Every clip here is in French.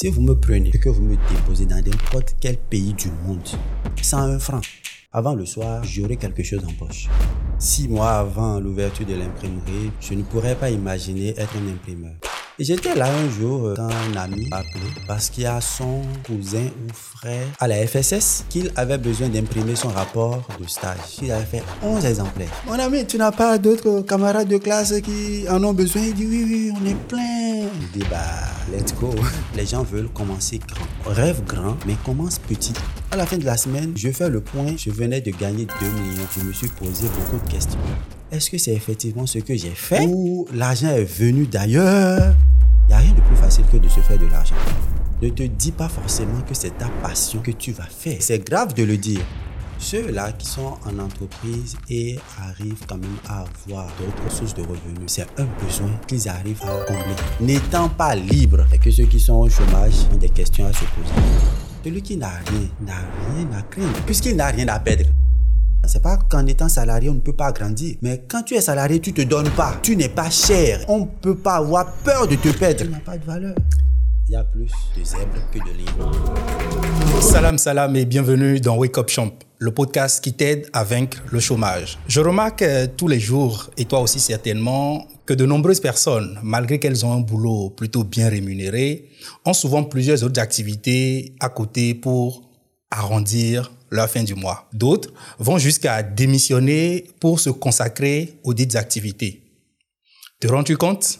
Si vous me prenez et que vous me déposez dans n'importe quel pays du monde, 101 francs, avant le soir, j'aurai quelque chose en poche. Six mois avant l'ouverture de l'imprimerie, je ne pourrais pas imaginer être un imprimeur. J'étais là un jour euh, quand un ami m'a appelé parce qu'il y a son cousin ou frère à la FSS qu'il avait besoin d'imprimer son rapport de stage. Il avait fait 11 exemplaires. Mon ami, tu n'as pas d'autres camarades de classe qui en ont besoin? Il dit oui, oui, on est plein. Il dit bah, let's go. Les gens veulent commencer grand. Rêve grand, mais commence petit. À la fin de la semaine, je fais le point. Je venais de gagner 2 millions. Je me suis posé beaucoup de questions. Est-ce que c'est effectivement ce que j'ai fait? Ou l'argent est venu d'ailleurs? Te dis pas forcément que c'est ta passion que tu vas faire. C'est grave de le dire. Ceux-là qui sont en entreprise et arrivent quand même à avoir d'autres sources de revenus, c'est un besoin qu'ils arrivent à combler. N'étant pas libres, et que ceux qui sont au chômage ont des questions à se poser. Celui qui n'a rien, n'a rien à craindre, puisqu'il n'a rien à perdre. C'est pas qu'en étant salarié, on ne peut pas grandir. Mais quand tu es salarié, tu te donnes pas. Tu n'es pas cher. On peut pas avoir peur de te perdre. Il y a plus de zèbres que de lions. Salam salam et bienvenue dans Wake Up Champ, le podcast qui t'aide à vaincre le chômage. Je remarque euh, tous les jours, et toi aussi certainement, que de nombreuses personnes, malgré qu'elles ont un boulot plutôt bien rémunéré, ont souvent plusieurs autres activités à côté pour arrondir leur fin du mois. D'autres vont jusqu'à démissionner pour se consacrer aux dites activités. Te rends-tu compte?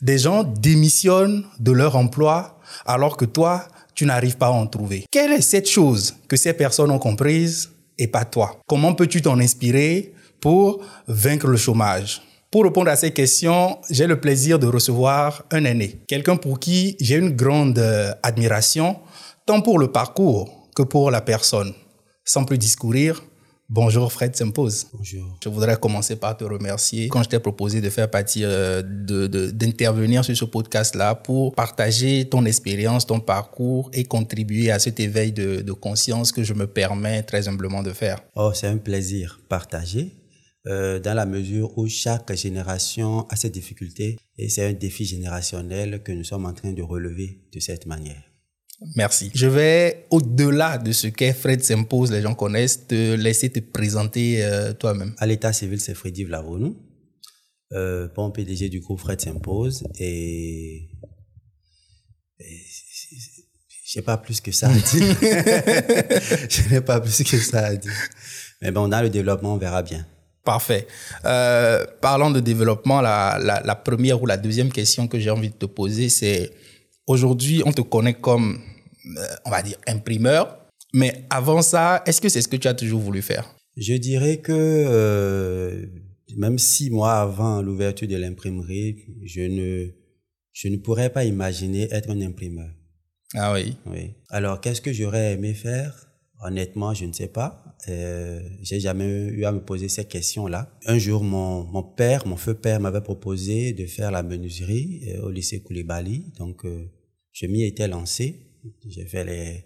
Des gens démissionnent de leur emploi alors que toi, tu n'arrives pas à en trouver. Quelle est cette chose que ces personnes ont comprise et pas toi? Comment peux-tu t'en inspirer pour vaincre le chômage? Pour répondre à ces questions, j'ai le plaisir de recevoir un aîné, quelqu'un pour qui j'ai une grande euh, admiration, tant pour le parcours que pour la personne. Sans plus discourir, bonjour Fred S'impose. Bonjour. Je voudrais commencer par te remercier quand je t'ai proposé de faire partie, euh, d'intervenir sur ce podcast-là pour partager ton expérience, ton parcours et contribuer à cet éveil de, de conscience que je me permets très humblement de faire. Oh, c'est un plaisir partagé. Euh, dans la mesure où chaque génération a ses difficultés et c'est un défi générationnel que nous sommes en train de relever de cette manière. Merci. Je vais, au-delà de ce qu'est Fred s'impose, les gens connaissent, te laisser te présenter euh, toi-même. À l'état civil, c'est Freddy Vlavonou, euh, bon PDG du groupe Fred s'impose et, et je n'ai pas plus que ça à dire. je n'ai pas plus que ça à dire. Mais bon, dans le développement, on verra bien. Parfait. Euh, parlant de développement, la, la, la, première ou la deuxième question que j'ai envie de te poser, c'est Aujourd'hui, on te connaît comme, euh, on va dire, imprimeur. Mais avant ça, est-ce que c'est ce que tu as toujours voulu faire? Je dirais que euh, même six mois avant l'ouverture de l'imprimerie, je ne, je ne pourrais pas imaginer être un imprimeur. Ah oui? Oui. Alors, qu'est-ce que j'aurais aimé faire? Honnêtement, je ne sais pas. Euh, j'ai jamais eu à me poser ces questions-là. Un jour, mon, mon père, mon feu père, m'avait proposé de faire la menuiserie euh, au lycée Koulibaly. Donc, euh, je m'y étais lancé. J'ai fait les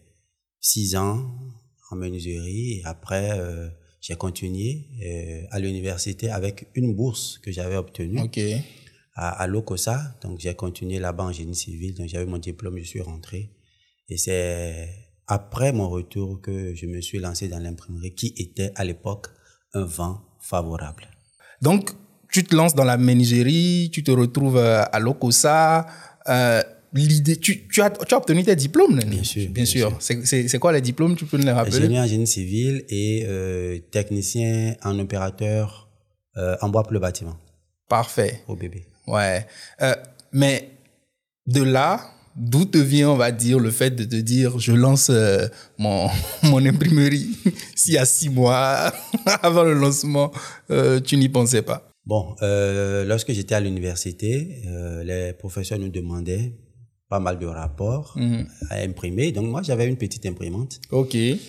six ans en menuiserie et après, euh, j'ai continué euh, à l'université avec une bourse que j'avais obtenue okay. à, à l'OCOSA. Donc, j'ai continué là-bas en génie civil. Donc, j'avais mon diplôme, je suis rentré. Et c'est après mon retour que je me suis lancé dans l'imprimerie qui était à l'époque un vent favorable. Donc, tu te lances dans la menuiserie, tu te retrouves euh, à l'OCOSA. Euh, l'idée, tu, tu, as, tu as obtenu tes diplômes, Bien sûr. Bien, bien sûr. C'est quoi les diplômes Tu peux nous les rappeler? Ingénieur en génie civil et euh, technicien en opérateur euh, en bois pour le bâtiment. Parfait. Au bébé. Ouais. Euh, mais de là, d'où te vient, on va dire, le fait de te dire, je lance euh, mon, mon imprimerie s'il y a six mois avant le lancement, euh, tu n'y pensais pas? Bon, euh, lorsque j'étais à l'université, les professeurs nous demandaient pas mal de rapports Mhm. mmh. à imprimer. Donc moi, j'avais une petite imprimante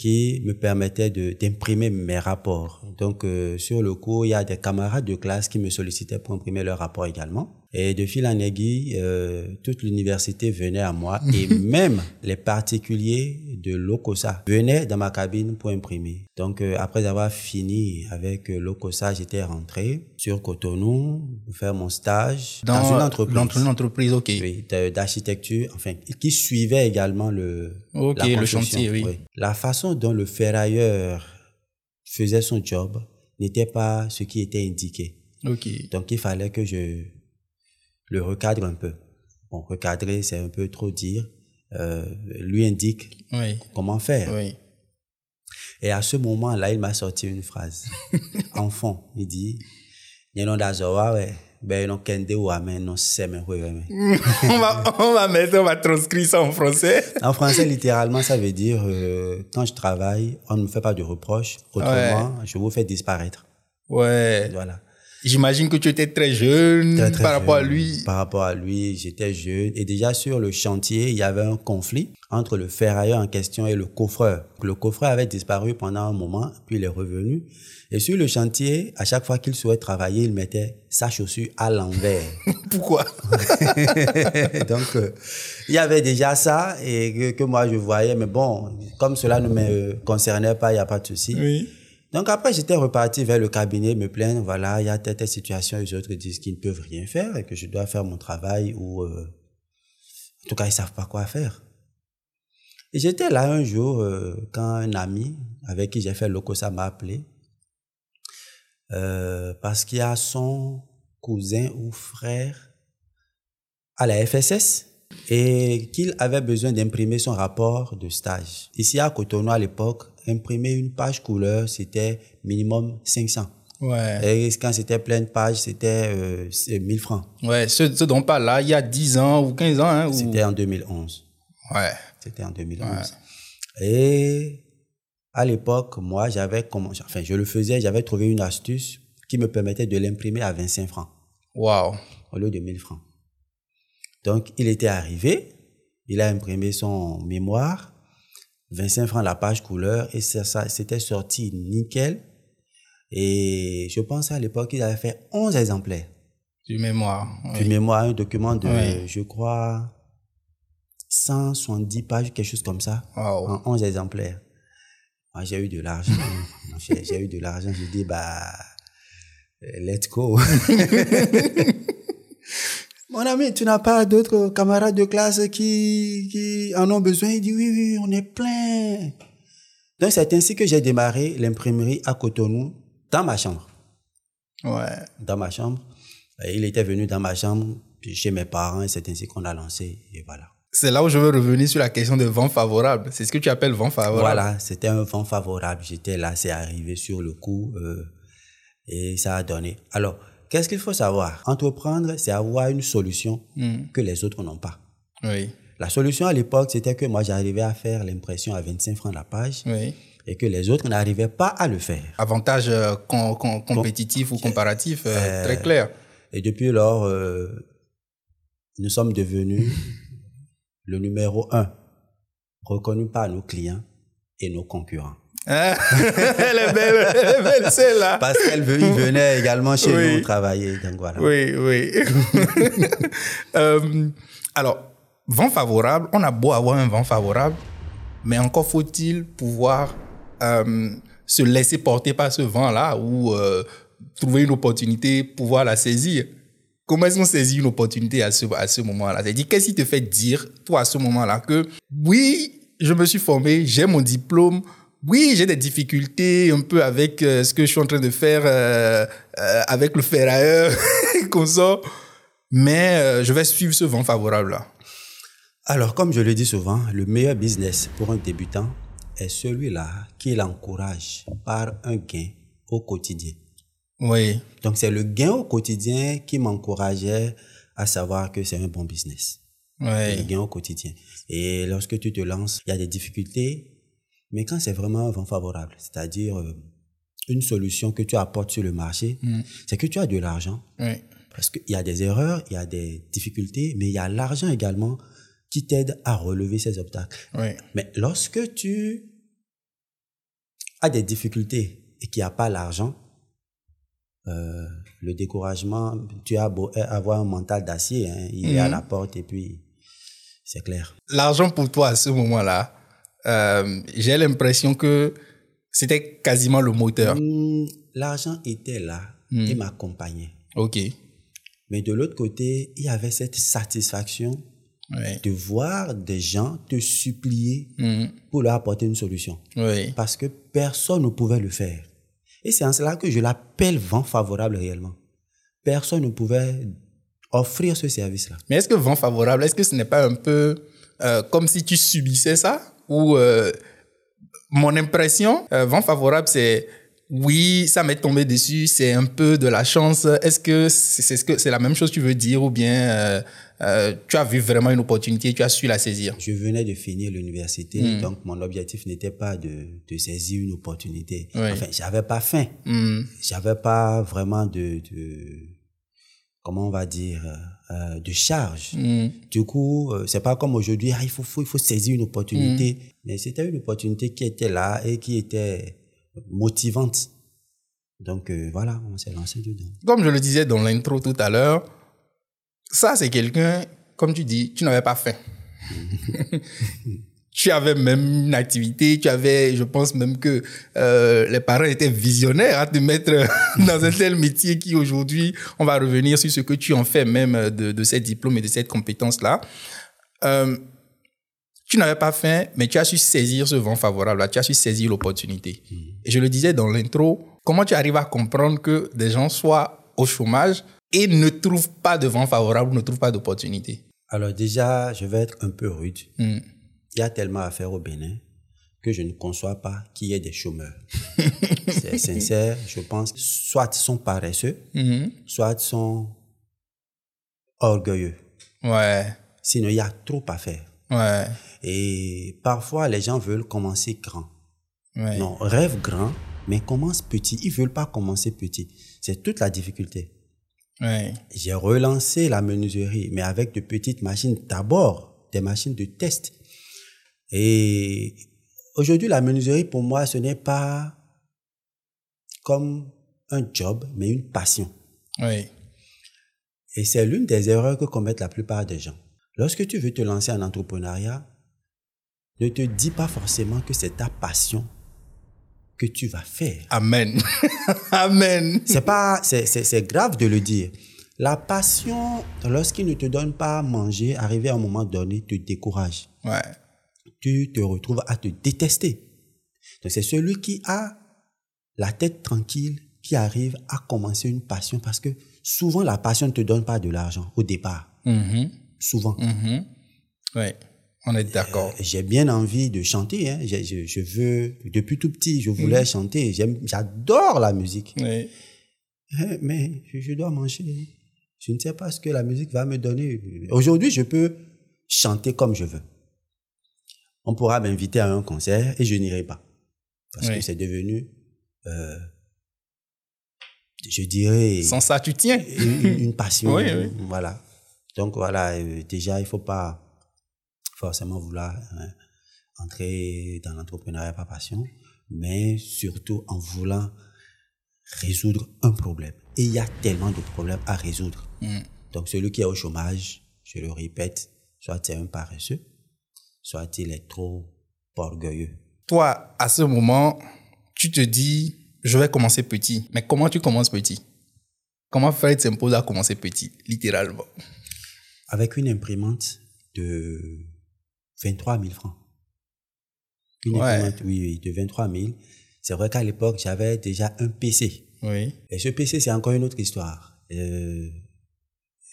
qui me permettait d'imprimer mes rapports. Donc euh, sur le cours, il y a des camarades de classe qui me sollicitaient pour imprimer leurs rapports également. Et de fil en aiguille, euh, toute l'université venait à moi et même les particuliers de l'OCOSA venaient dans ma cabine pour imprimer. Donc euh, après avoir fini avec euh, l'OCOSA, j'étais rentré sur Cotonou pour faire mon stage dans, une entreprise. Dans une entreprise, ok. Oui, d'architecture, enfin, qui suivait également le, Ok, la le chantier, oui. La façon dont le ferrailleur faisait son job n'était pas ce qui était indiqué. Ok. Donc il fallait que je le recadre un peu. Bon, recadrer, c'est un peu trop dire. Euh, lui indique Oui. comment faire. Oui. Et à ce moment-là, il m'a sorti une phrase. Enfant, il dit. Ben, on, va, on va mettre, on va transcrire ça en français. En français, littéralement, ça veut dire, euh, quand je travaille, on ne me fait pas de reproches. Autrement, je vous fais disparaître. Ouais. Voilà. J'imagine que tu étais très jeune Très, très par rapport à lui. Par rapport à lui, j'étais jeune. Et déjà sur le chantier, il y avait un conflit entre le ferrailleur en question et le coffreur. Le coffreur avait disparu pendant un moment, puis il est revenu. Et sur le chantier, à chaque fois qu'il souhaitait travailler, il mettait sa chaussure à l'envers. Pourquoi? Donc, euh, il y avait déjà ça et que, que moi je voyais. Mais bon, comme cela ne me concernait pas, il n'y a pas de souci. Oui. Donc après, j'étais reparti vers le cabinet, me plaindre, voilà, il y a telle, telle situation, les autres disent qu'ils ne peuvent rien faire et que je dois faire mon travail ou, euh, en tout cas, ils savent pas quoi faire. Et j'étais là un jour, euh, quand un ami avec qui j'ai fait le COSA m'a appelé, euh, parce qu'il y a son cousin ou frère à la FSS et qu'il avait besoin d'imprimer son rapport de stage. Ici à Cotonou à l'époque, imprimer une page couleur, c'était minimum 500. Ouais. Et quand c'était pleine page, c'était euh, c'est 1000 francs. Ouais, ce, ce dont on parle là, il y a 10 ans ou 15 ans. Hein, ou- C'était en 2011. Ouais. C'était en 2011. Et à l'époque, moi, j'avais commencé, enfin, je le faisais, j'avais trouvé une astuce qui me permettait de l'imprimer à 25 francs Waouh. au lieu de 1000 francs. Donc, il était arrivé, il a imprimé son mémoire, 25 francs la page couleur, et ça, ça c'était sorti nickel. Et je pense à l'époque, il avait fait 11 exemplaires. Du mémoire. Du Oui. mémoire, un document de, Oui. je crois, 170 pages, quelque chose comme ça, en 11 exemplaires. Moi, j'ai eu de l'argent. j'ai j'ai eu de l'argent. J'ai dit, bah, let's go. Mon ami, tu n'as pas d'autres camarades de classe qui, qui en ont besoin? Il dit, oui, oui, on est plein. Donc, c'est ainsi que j'ai démarré l'imprimerie à Cotonou, dans ma chambre. Ouais. Dans ma chambre. Il était venu dans ma chambre, puis chez mes parents, et c'est ainsi qu'on a lancé, et voilà. C'est là où je veux revenir sur la question de vent favorable. C'est ce que tu appelles vent favorable. Voilà, c'était un vent favorable. J'étais là, c'est arrivé sur le coup euh, et ça a donné. Alors, qu'est-ce qu'il faut savoir? Entreprendre, c'est avoir une solution que les autres n'ont pas. Oui. La solution à l'époque, c'était que moi, j'arrivais à faire l'impression à 25 francs la page Oui. et que les autres n'arrivaient pas à le faire. Avantage euh, com- com- compétitif ou comparatif, euh, très clair. Et depuis lors, euh, nous sommes devenus le numéro un, reconnu par nos clients et nos concurrents. Hein? elle est belle, elle est belle celle-là. Parce qu'elle venait également chez Oui. nous travailler. Donc voilà. Oui, oui. Euh, alors, vent favorable, on a beau avoir un vent favorable, mais encore faut-il pouvoir euh, se laisser porter par ce vent-là ou euh, trouver une opportunité, pouvoir la saisir. Comment est-ce qu'on saisit une opportunité à ce, à ce moment-là? C'est-à-dire, qu'est-ce qui te fait dire, toi, à ce moment-là, que oui, je me suis formé, j'ai mon diplôme, oui, j'ai des difficultés un peu avec euh, ce que je suis en train de faire euh, euh, avec le ferrailleur qu'on sort, mais euh, je vais suivre ce vent favorable-là. Alors, comme je le dis souvent, le meilleur business pour un débutant est celui-là qui l'encourage par un gain au quotidien. Oui, Donc, c'est le gain au quotidien qui m'encourageait à savoir que c'est un bon business. Le oui, gain au quotidien. Et lorsque tu te lances, il y a des difficultés, mais quand c'est vraiment un vent favorable, c'est-à-dire euh, une solution que tu apportes sur le marché, c'est que tu as de l'argent, oui, Parce qu'il y a des erreurs, il y a des difficultés, mais il y a l'argent également qui t'aide à relever ces obstacles. oui, Mais lorsque tu as des difficultés et qu'il n'y a pas l'argent, euh, le découragement, tu as beau avoir un mental d'acier, hein, il est à Mhm. la porte et puis c'est clair. L'argent pour toi à ce moment-là, euh, j'ai l'impression que c'était quasiment le moteur. Hmm, L'argent était là Mhm. et m'accompagnait. Ok. Mais de l'autre côté, il y avait cette satisfaction de voir des gens te supplier Mhm. pour leur apporter une solution. Oui. Parce que personne ne pouvait le faire. Et c'est en cela que je l'appelle vent favorable réellement. Personne ne pouvait offrir ce service-là. Mais est-ce que vent favorable, est-ce que ce n'est pas un peu euh, comme si tu subissais ça? Ou euh, mon impression, euh, vent favorable, c'est oui, ça m'est tombé dessus, c'est un peu de la chance. Est-ce que c'est ce que c'est la même chose que tu veux dire ou bien euh, euh, tu as vu vraiment une opportunité, tu as su la saisir? Je venais de finir l'université, Hmm. donc mon objectif n'était pas de, de saisir une opportunité. Oui. Enfin, j'avais pas faim. Hmm. J'avais pas vraiment de, de comment on va dire, euh, de charge. Hmm. Du coup, euh, c'est pas comme aujourd'hui, ah, il faut, faut, il faut saisir une opportunité. Mais c'était une opportunité qui était là et qui était motivante. Donc euh, voilà, on s'est lancé dedans. Comme je le disais dans l'intro tout à l'heure, ça c'est quelqu'un, comme tu dis, tu n'avais pas faim. tu avais même une activité, tu avais, je pense même que euh, les parents étaient visionnaires à te mettre dans un tel métier qui aujourd'hui, on va revenir sur ce que tu en fais même de, de ces diplômes et de cette compétence-là. Euh, tu n'avais pas faim, mais tu as su saisir ce vent favorable, tu as su saisir l'opportunité. Et je le disais dans l'intro, comment tu arrives à comprendre que des gens soient au chômage et ne trouvent pas de vent favorable, ne trouvent pas d'opportunité? Alors déjà, je vais être un peu rude. Hmm. Il y a tellement à faire au Bénin que je ne conçois pas qu'il y ait des chômeurs. C'est sincère, je pense. Soit ils sont paresseux, Mhm. soit ils sont orgueilleux. Ouais, Sinon, il y a trop à faire. ouais, Et parfois, les gens veulent commencer grand. ouais. Non, rêve grand, mais commence petit. Ils veulent pas commencer petit. C'est toute la difficulté. ouais. J'ai relancé la menuiserie, mais avec de petites machines d'abord, des machines de test. Et aujourd'hui, la menuiserie, pour moi, ce n'est pas comme un job, mais une passion. ouais. Et c'est l'une des erreurs que commettent la plupart des gens. Lorsque tu veux te lancer en entrepreneuriat, ne te dis pas forcément que c'est ta passion que tu vas faire. Amen. Amen. C'est pas, c'est, c'est, c'est grave de le dire. La passion, lorsqu'il ne te donne pas à manger, arrivé à un moment donné, te décourage. Ouais, Tu te retrouves à te détester. Donc c'est celui qui a la tête tranquille qui arrive à commencer une passion parce que souvent la passion ne te donne pas de l'argent au départ. Mhm. Souvent. Mhm. ouais. On est d'accord. J'ai bien envie de chanter. Hein. Je, je, je veux, depuis tout petit, je voulais chanter. J'aime, j'adore la musique. Hein, Mais je, je dois manger. Je ne sais pas ce que la musique va me donner. Aujourd'hui, je peux chanter comme je veux. On pourra m'inviter à un concert et je n'irai pas. Parce Oui. que c'est devenu, euh, je dirais, Sans ça, tu tiens. une, une passion. Oui, oui. Voilà. Donc voilà, euh, déjà, il faut pas forcément vouloir hein, entrer dans l'entrepreneuriat par passion, mais surtout en voulant résoudre un problème. Et il y a tellement de problèmes à résoudre. Mm. Donc celui qui est au chômage, je le répète, soit c'est un paresseux, soit il est trop orgueilleux. Toi, à ce moment, tu te dis, je vais commencer petit. Mais comment tu commences petit? Comment Fred s'impose à commencer petit, littéralement? Avec une imprimante de 23 000 francs. Une Ouais. imprimante, oui, oui, de 23 000. C'est vrai qu'à l'époque, j'avais déjà un PC. Oui. Et ce PC, c'est encore une autre histoire. Euh,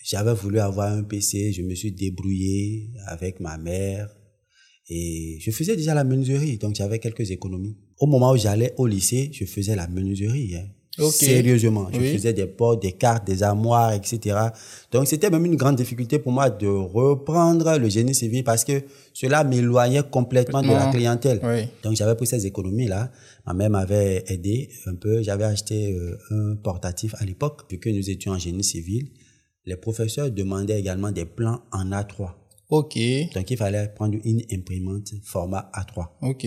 j'avais voulu avoir un PC, je me suis débrouillé avec ma mère et je faisais déjà la menuiserie, donc j'avais quelques économies. Au moment où j'allais au lycée, je faisais la menuiserie. hein. Ok. Sérieusement, je Oui. faisais des portes, des cartes, des armoires, etc. Donc c'était même une grande difficulté pour moi de reprendre le génie civil parce que cela m'éloignait complètement de la clientèle. Oui. Donc j'avais pris ces économies-là. Ma mère m'avait aidé un peu. J'avais acheté euh, un portatif à l'époque, vu que nous étions en génie civil. Les professeurs demandaient également des plans en A3. Ok. Donc il fallait prendre une imprimante format A3. Ok.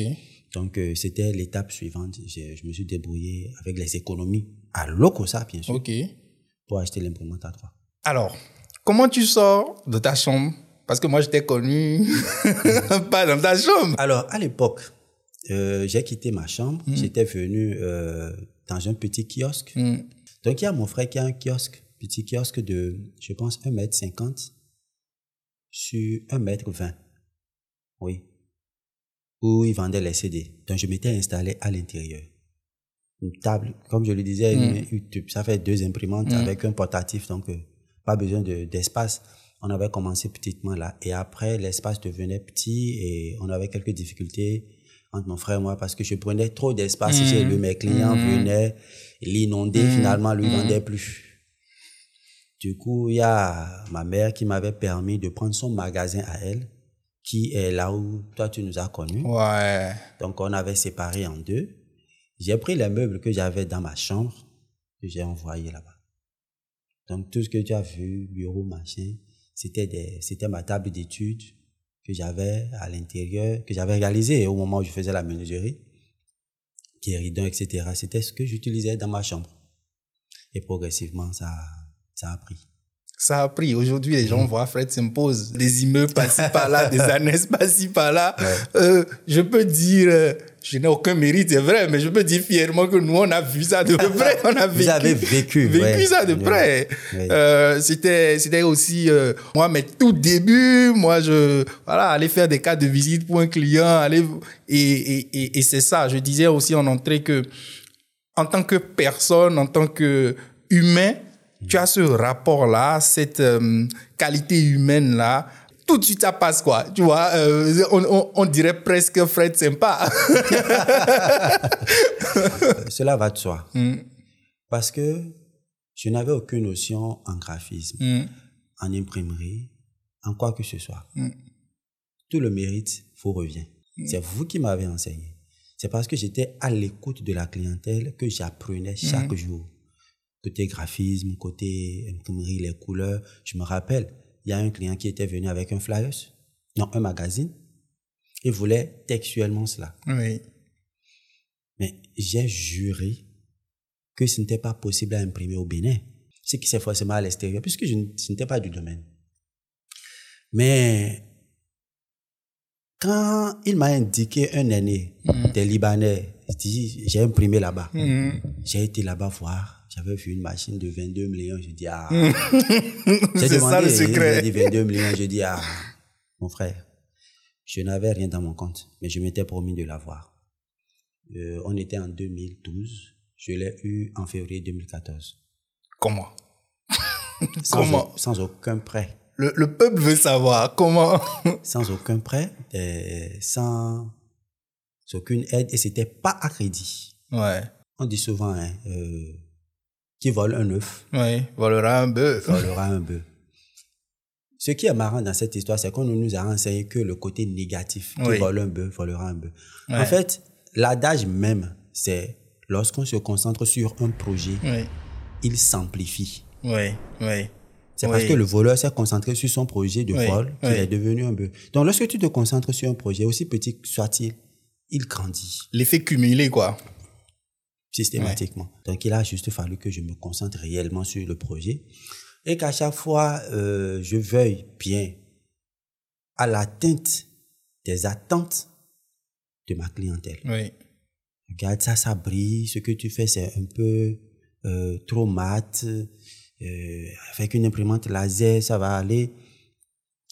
Donc euh, c'était l'étape suivante. Je, je me suis débrouillé avec les économies à Locosa, bien sûr, Ok. pour acheter l'imprimante A3. Alors, comment tu sors de ta chambre? Parce que moi, je t'ai connu pas dans ta chambre. Alors, à l'époque, euh, j'ai quitté ma chambre. J'étais venu euh, dans un petit kiosque. Mm. Donc, il y a mon frère qui a un kiosque, petit kiosque de, je pense, 1m50 sur 1m20. Oui. Où il vendait les CD. Donc, je m'étais installé à l'intérieur. Une table, comme je le disais, une- une- ça fait deux imprimantes avec un portatif, donc euh, pas besoin de- d'espace. on avait commencé petitement là. Et après, l'espace devenait petit et on avait quelques difficultés entre mon frère et moi parce que je prenais trop d'espace chez lui. Mes clients venaient l'inonder, finalement, lui vendait plus. Du coup, il y a ma mère qui m'avait permis de prendre son magasin à elle, qui est là où toi tu nous as connus. Ouais. Donc, on avait séparé en deux. J'ai pris les meubles que j'avais dans ma chambre que j'ai envoyés là-bas. Donc, tout ce que tu as vu, bureau, machin, c'était des, c'était ma table d'études que j'avais à l'intérieur, que j'avais réalisé au moment où je faisais la menuiserie, guéridon, etc. C'était ce que j'utilisais dans ma chambre. Et progressivement, ça, ça a pris. Ça a pris. Aujourd'hui, les gens voient Fred s'impose. Des immeubles par-ci par-là, des annexes par-ci par-là. Euh, je peux dire, euh, je n'ai aucun mérite, c'est vrai, mais je peux dire fièrement que nous, on a vu ça de près. On a Vous vécu, avez vécu, vécu ouais. ça de près. Ouais. Euh, c'était, c'était aussi, euh, moi, mes tout débuts, moi, je, voilà, aller faire des cas de visite pour un client, aller, et, et, et, et c'est ça. Je disais aussi en entrée que, en tant que personne, en tant que humain, tu as ce rapport-là, cette euh, qualité humaine-là. Tout de suite, ça passe quoi. Tu vois, euh, on, on, on dirait presque Fred sympa. Cela va de soi. Mm. Parce que je n'avais aucune notion en graphisme, Mm. en imprimerie, en quoi que ce soit. Mm. Tout le mérite vous revient. C'est vous qui m'avez enseigné. C'est parce que j'étais à l'écoute de la clientèle que j'apprenais chaque jour. Côté graphisme, côté imprimerie, les couleurs. Je me rappelle, il y a un client qui était venu avec un flyers, non, un magazine. Il voulait textuellement cela. Oui. Mais j'ai juré que ce n'était pas possible à imprimer au Bénin. Ce qui c'est forcément à l'extérieur, puisque je, ce n'était pas du domaine. Mais quand il m'a indiqué un aîné des Libanais, il dit, j'ai imprimé là-bas. Mm. J'ai été là-bas voir. J'avais vu une machine de 22 millions. Je dis, ah. C'est J'ai ça le secret. Dit 22 millions. Je dis, ah, mon frère, je n'avais rien dans mon compte, mais je m'étais promis de l'avoir. Euh, on était en 2012. Je l'ai eu en février 2014. Comment? Sans, Comment? au- sans aucun prêt. le, le peuple veut savoir comment? Sans aucun prêt, sans aucune aide, et c'était pas à crédit. ouais. On dit souvent, hein, euh, qui vole un œuf. Volera un bœuf. volera un bœuf. Ce qui est marrant dans cette histoire, c'est qu'on ne nous a enseigné que le côté négatif. Qui Oui. vole un bœuf, volera un bœuf. Ouais. En fait, l'adage même, c'est lorsqu'on se concentre sur un projet, Oui. il s'amplifie. Oui. Oui. C'est Oui. parce que le voleur s'est concentré sur son projet de vol qu'il est devenu un bœuf. Donc, lorsque tu te concentres sur un projet, aussi petit soit-il, il grandit L'effet cumulé, quoi. Systématiquement. Donc, il a juste fallu que je me concentre réellement sur le projet et qu'à chaque fois, euh, je veuille bien à l'atteinte des attentes de ma clientèle. Oui. Regarde, ça, ça brille. Ce que tu fais, c'est un peu euh, trop mat. Euh, avec une imprimante laser, ça va aller.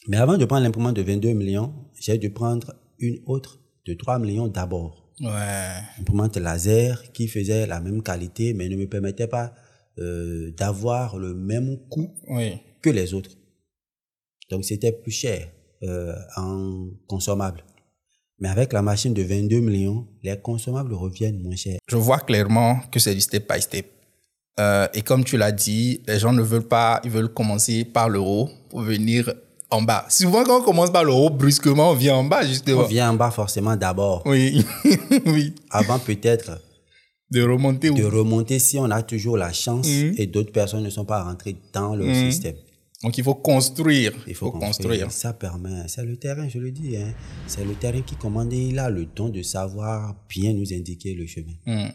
Mais avant de prendre l'imprimante de 22 millions, j'ai dû prendre une autre de 3 millions d'abord Ouais. imprimante laser qui faisait la même qualité mais ne me permettait pas euh, d'avoir le même coût Oui. que les autres. Donc c'était plus cher euh, en consommable. Mais avec la machine de 22 millions, les consommables reviennent moins chers. Je vois clairement que c'est du step by step. Euh, et comme tu l'as dit, les gens ne veulent pas, ils veulent commencer par le haut pour venir en bas. Souvent, quand on commence par le haut, brusquement, on vient en bas, justement. On vient en bas forcément d'abord, Oui, oui. avant peut-être De remonter de où remonter si on a toujours la chance et d'autres personnes ne sont pas rentrées dans le système. Donc, il faut construire. Il faut construire. Ça permet, c'est le terrain, je le dis. Hein. C'est le terrain qui commande et il a le don de savoir bien nous indiquer le chemin. Hmm.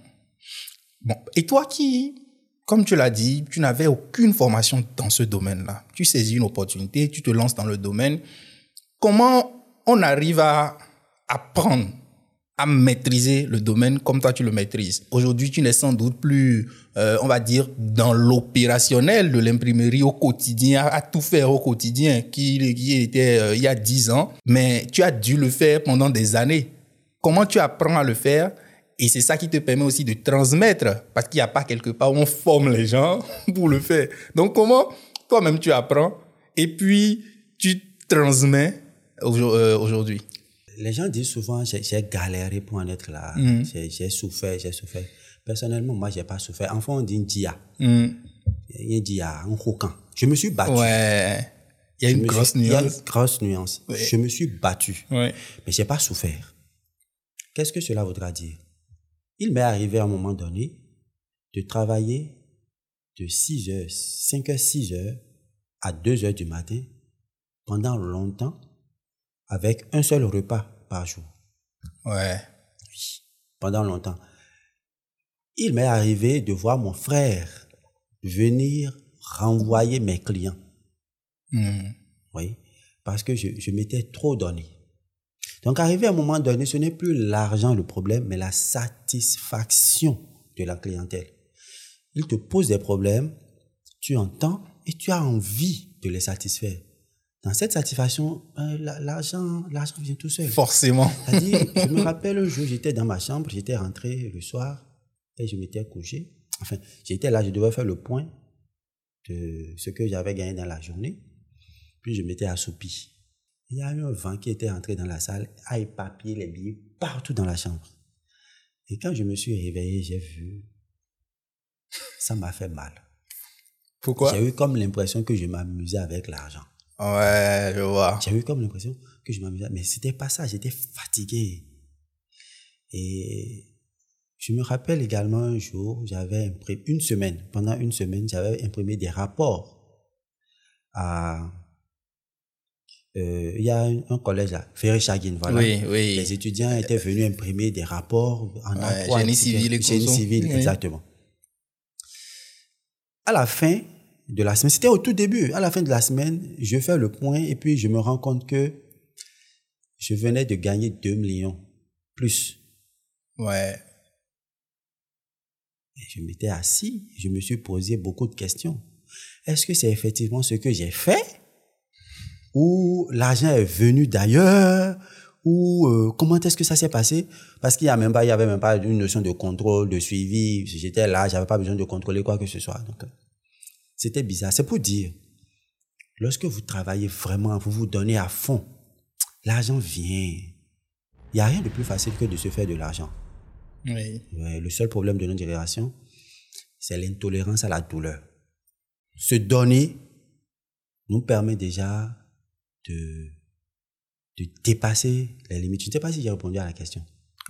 Bon. Et toi qui comme tu l'as dit, tu n'avais aucune formation dans ce domaine-là. Tu saisis une opportunité, tu te lances dans le domaine. Comment on arrive à apprendre à maîtriser le domaine comme toi tu le maîtrises? Aujourd'hui, tu n'es sans doute plus, euh, on va dire, dans l'opérationnel de l'imprimerie au quotidien, à tout faire au quotidien, qui, était euh, il y a dix ans, mais tu as dû le faire pendant des années. Comment tu apprends à le faire et c'est ça qui te permet aussi de transmettre, parce qu'il n'y a pas quelque part où on forme les gens pour le faire. Donc comment toi-même tu apprends et puis tu transmets euh, aujourd'hui? Les gens disent souvent j'ai galéré pour en être là, mm. j'ai souffert, j'ai souffert. Personnellement, moi, j'ai pas souffert. Enfant, on dit dia. Mm. Il dit un roucan. Je me suis battu. Ouais. Il y a une grosse nuance. Il y a une grosse nuance. Je me suis battu. Ouais. Mais j'ai pas souffert. Qu'est-ce que cela voudra dire? Il m'est arrivé à un moment donné de travailler de 6 heures, 5 heures, 6 heures à 2 heures du matin pendant longtemps avec un seul repas par jour. Ouais. Oui, pendant longtemps. Il m'est arrivé de voir mon frère venir renvoyer mes clients. Hmm. Oui, parce que je, je m'étais trop donné. Donc, arrivé à un moment donné, ce n'est plus l'argent le problème, mais la satisfaction de la clientèle. Il te pose des problèmes, tu entends et tu as envie de les satisfaire. Dans cette satisfaction, euh, l'argent, l'argent vient tout seul. Forcément. je me rappelle un jour, j'étais dans ma chambre, j'étais rentré le soir et je m'étais couché. Enfin, j'étais là, je devais faire le point de ce que j'avais gagné dans la journée. Puis je m'étais assoupi. Il y a eu un vent qui était entré dans la salle, a éparpillé les billets partout dans la chambre. Et quand je me suis réveillé, j'ai vu, ça m'a fait mal. Pourquoi? J'ai eu comme l'impression que je m'amusais avec l'argent. Ouais, je vois. J'ai eu comme l'impression que je m'amusais, mais c'était pas ça, j'étais fatigué. Et je me rappelle également un jour, j'avais imprimé une semaine, pendant une semaine, j'avais imprimé des rapports à euh, il y a un, collège là, Ferré Chagin, voilà. Oui, oui. Les étudiants étaient venus imprimer des rapports en ouais, génie civil et Génie civil, exactement. À la fin de la semaine, c'était au tout début, à la fin de la semaine, je fais le point et puis je me rends compte que je venais de gagner 2 millions plus. Ouais. Et je m'étais assis, je me suis posé beaucoup de questions. Est-ce que c'est effectivement ce que j'ai fait? Ou l'argent est venu d'ailleurs, ou euh, comment est-ce que ça s'est passé? Parce qu'il y a même pas, il y avait même pas une notion de contrôle, de suivi. J'étais là, j'avais pas besoin de contrôler quoi que ce soit. Donc, euh, c'était bizarre. C'est pour dire, lorsque vous travaillez vraiment, vous vous donnez à fond, l'argent vient. Il n'y a rien de plus facile que de se faire de l'argent. Oui. le seul problème de notre génération, c'est l'intolérance à la douleur. Se donner nous permet déjà de, de dépasser les limites. Je ne sais pas si j'ai répondu à la question.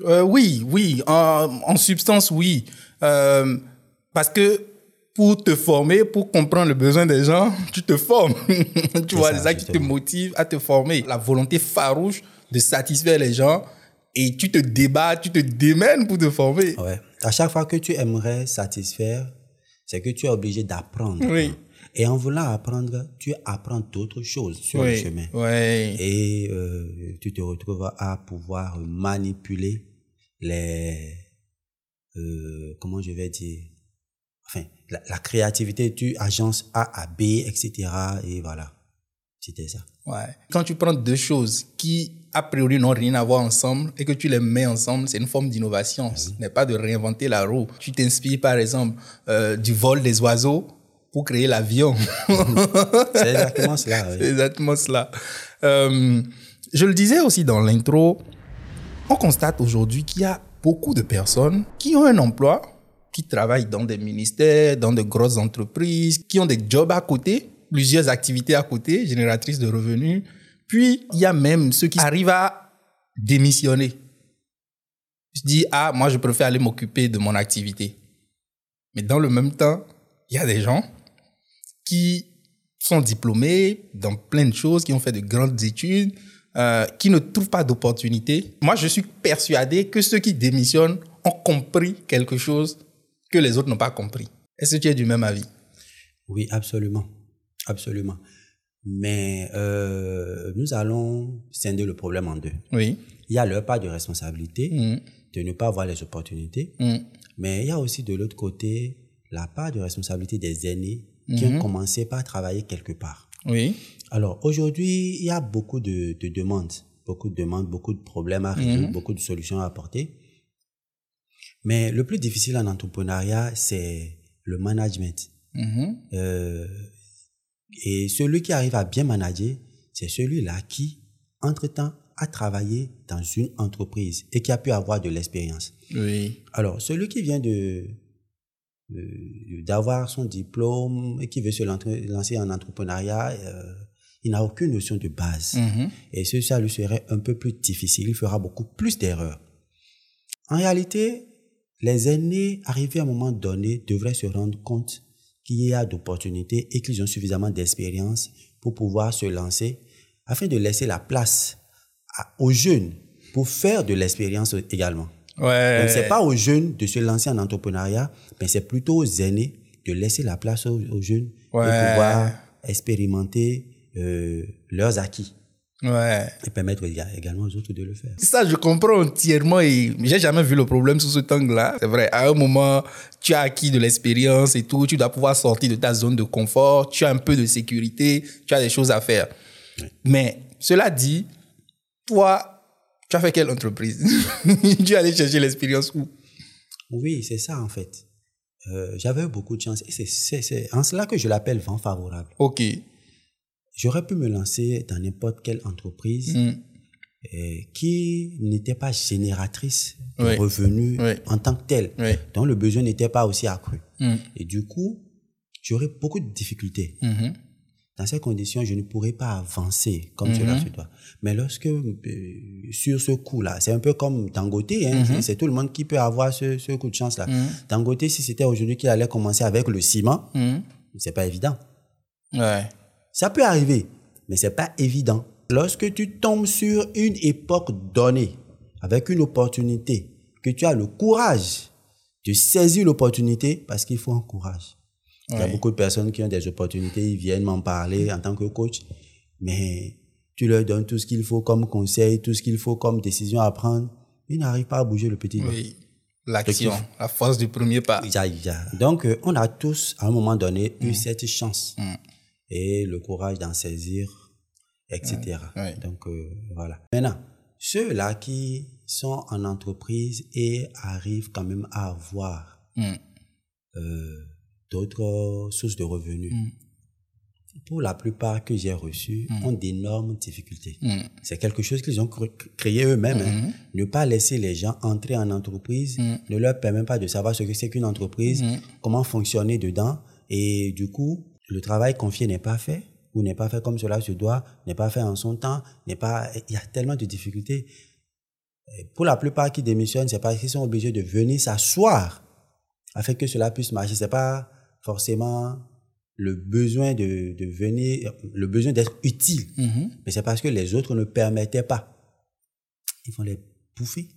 Euh, oui, oui, en, substance, oui. Euh, parce que pour te former, pour comprendre le besoin des gens, tu te formes. tu vois, c'est ça qui te motive à te former. La volonté farouche de satisfaire les gens et tu te débats, tu te démènes pour te former. Ouais. À chaque fois que tu aimerais satisfaire, c'est que tu es obligé d'apprendre. Oui. Et en voulant apprendre, tu apprends d'autres choses sur le chemin. Et euh, tu te retrouves à pouvoir manipuler les... Euh, comment je vais dire Enfin, la, créativité, tu agences A à B, etc. Et voilà. C'était ça. Ouais. Quand tu prends deux choses qui, a priori, n'ont rien à voir ensemble et que tu les mets ensemble, c'est une forme d'innovation. Ce n'est pas de réinventer la roue. Tu t'inspires, par exemple, euh, du vol des oiseaux pour créer l'avion. c'est exactement cela. C'est exactement cela. Euh, je le disais aussi dans l'intro, on constate aujourd'hui qu'il y a beaucoup de personnes qui ont un emploi, qui travaillent dans des ministères, dans de grosses entreprises, qui ont des jobs à côté, plusieurs activités à côté, génératrices de revenus. Puis, il y a même ceux qui arrivent à démissionner. Je dis, ah, moi, je préfère aller m'occuper de mon activité. Mais dans le même temps, il y a des gens qui sont diplômés dans plein de choses, qui ont fait de grandes études, euh, qui ne trouvent pas d'opportunités. Moi, je suis persuadé que ceux qui démissionnent ont compris quelque chose que les autres n'ont pas compris. Est-ce que tu es du même avis? Oui, absolument. Absolument. Mais euh, nous allons scinder le problème en deux. Oui. Il y a leur part de responsabilité Mm. de ne pas voir les opportunités, Mm. mais il y a aussi de l'autre côté la part de responsabilité des aînés qui ont commencé par travailler quelque part. Oui. Alors aujourd'hui, il y a beaucoup de, de demandes, beaucoup de demandes, beaucoup de problèmes à résoudre, beaucoup de solutions à apporter. Mais le plus difficile en entrepreneuriat, c'est le management. Mhm. Euh, et celui qui arrive à bien manager, c'est celui-là qui, entre-temps, a travaillé dans une entreprise et qui a pu avoir de l'expérience. Oui. Alors, celui qui vient de- d'avoir son diplôme et qui veut se lancer en entrepreneuriat, euh, il n'a aucune notion de base. Mhm. Et ce, ça lui serait un peu plus difficile. Il fera beaucoup plus d'erreurs. En réalité, les aînés, arrivés à un moment donné, devraient se rendre compte qu'il y a d'opportunités et qu'ils ont suffisamment d'expérience pour pouvoir se lancer afin de laisser la place à- aux jeunes pour faire de l'expérience également. Ouais. Donc, c'est pas aux jeunes de se lancer en entrepreneuriat, mais c'est plutôt aux aînés de laisser la place aux, aux jeunes Ouais. de pouvoir expérimenter euh, leurs acquis Ouais. et permettre éga- également aux autres de le faire. Ça, je comprends entièrement et j'ai jamais vu le problème sous cet angle-là. C'est vrai, à un moment, tu as acquis de l'expérience et tout, tu dois pouvoir sortir de ta zone de confort, tu as un peu de sécurité, tu as des choses à faire. Mais cela dit, toi, tu as fait quelle entreprise? Tu es allé chercher l'expérience où? Oui, c'est ça en fait. Euh, J'avais eu beaucoup de chance et c'est- en cela que je l'appelle vent favorable. Ok. J'aurais pu me lancer dans n'importe quelle entreprise Mm. euh, qui n'était pas génératrice de Oui. revenus Oui. en tant que telle, Oui. dont le besoin n'était pas aussi accru. Mm. Et du coup, j'aurais beaucoup de difficultés. Mhm. Dans ces conditions, je ne pourrais pas avancer comme Mhm. cela se doit. Mais lorsque, euh, sur ce coup-là, c'est un peu comme Dangote, hein, Mhm. c'est- c'est tout le monde qui peut avoir ce, ce coup de chance-là. Dangote, si c'était aujourd'hui qu'il allait commencer avec le ciment, Mm. c'est pas évident. Ouais. Ça peut arriver, mais c'est pas évident. Lorsque tu tombes sur une époque donnée, avec une opportunité, que tu as le courage de saisir l'opportunité, parce qu'il faut un courage. Il y a beaucoup de personnes qui ont des opportunités, ils viennent m'en parler en tant que coach, mais tu leur donnes tout ce qu'il faut comme conseil, tout ce qu'il faut comme décision à prendre, ils n'arrivent pas à bouger le petit doigt. Oui. L'action, la force du premier pas. Ya, ya. Donc, euh, on a tous, à un moment donné, eu cette chance Mm. et le courage d'en saisir, etc. Ouais. Donc, euh, voilà. Maintenant, ceux-là qui sont en entreprise et arrivent quand même à avoir Mm. euh, d'autres sources de revenus, Mm. pour la plupart que j'ai reçus, ont d'énormes difficultés. Mm. C'est quelque chose qu'ils ont cr- créé eux-mêmes. hein. Mhm. Ne pas laisser les gens entrer en entreprise Mm. ne leur permet pas de savoir ce que c'est qu'une entreprise, comment fonctionner dedans. Et du coup, le travail confié n'est pas fait ou n'est pas fait comme cela se doit, n'est pas fait en son temps, n'est pas. Il y a tellement de difficultés. Pour la plupart qui démissionnent, c'est parce qu'ils sont obligés de venir s'asseoir afin que cela puisse marcher. C'est pas forcément le besoin de, de venir, le besoin d'être utile, Mhm. mais c'est parce que les autres ne permettaient pas. Ils vont les bouffer.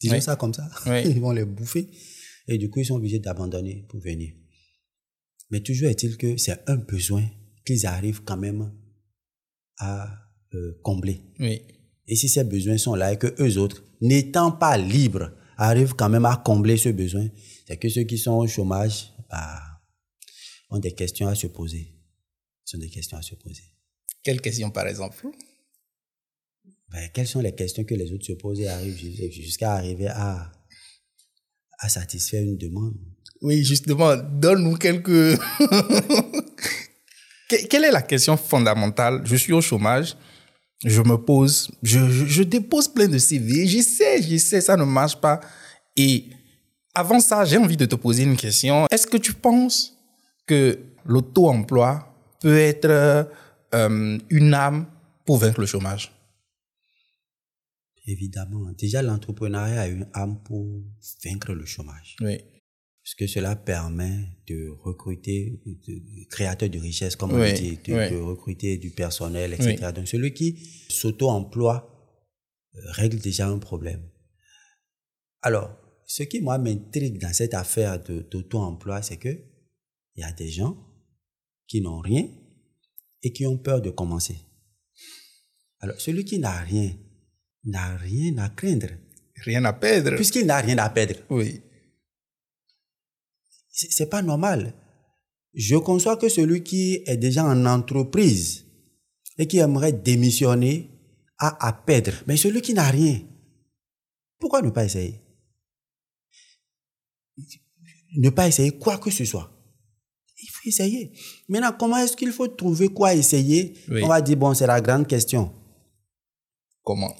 Disons Oui. ça comme ça. Oui. Ils vont les bouffer. Et du coup, ils sont obligés d'abandonner pour venir. Mais toujours est-il que c'est un besoin qu'ils arrivent quand même à euh, combler. Oui. Et si ces besoins sont là et que eux autres, n'étant pas libres, arrivent quand même à combler ce besoin, c'est que ceux qui sont au chômage bah, ont des questions à se poser. Ce sont des questions à se poser. Quelle question, par exemple? Ben, quelles sont les questions que les autres se posent et arrivent jus- jusqu'à arriver à, à satisfaire une demande? Oui, justement, donne-nous quelques... Que- Quelle est la question fondamentale? Je suis au chômage, je me pose, je, je, je dépose plein de CV, j'essaie, j'essaie, ça ne marche pas. Et avant ça, j'ai envie de te poser une question. Est-ce que tu penses que l'auto-emploi peut être euh, une arme pour vaincre le chômage Évidemment, déjà l'entrepreneuriat a une âme pour vaincre le chômage. Oui. Parce que cela permet de recruter des créateurs de richesse, comme on Oui, dit, de, oui. de recruter du personnel, etc. Donc celui qui s'auto-emploie euh, règle déjà un problème. Alors, ce qui moi m'intrigue dans cette affaire d'auto-emploi, c'est que il y a des gens qui n'ont rien et qui ont peur de commencer. Alors, celui qui n'a rien, n'a rien à craindre. Rien à perdre. Puisqu'il n'a rien à perdre. Oui. C'est pas normal. Je conçois que celui qui est déjà en entreprise et qui aimerait démissionner a à perdre. Mais celui qui n'a rien, pourquoi ne pas essayer? Ne pas essayer quoi que ce soit. Essayer. Maintenant, comment est-ce qu'il faut trouver quoi essayer? On va dire, bon, c'est la grande question. Comment?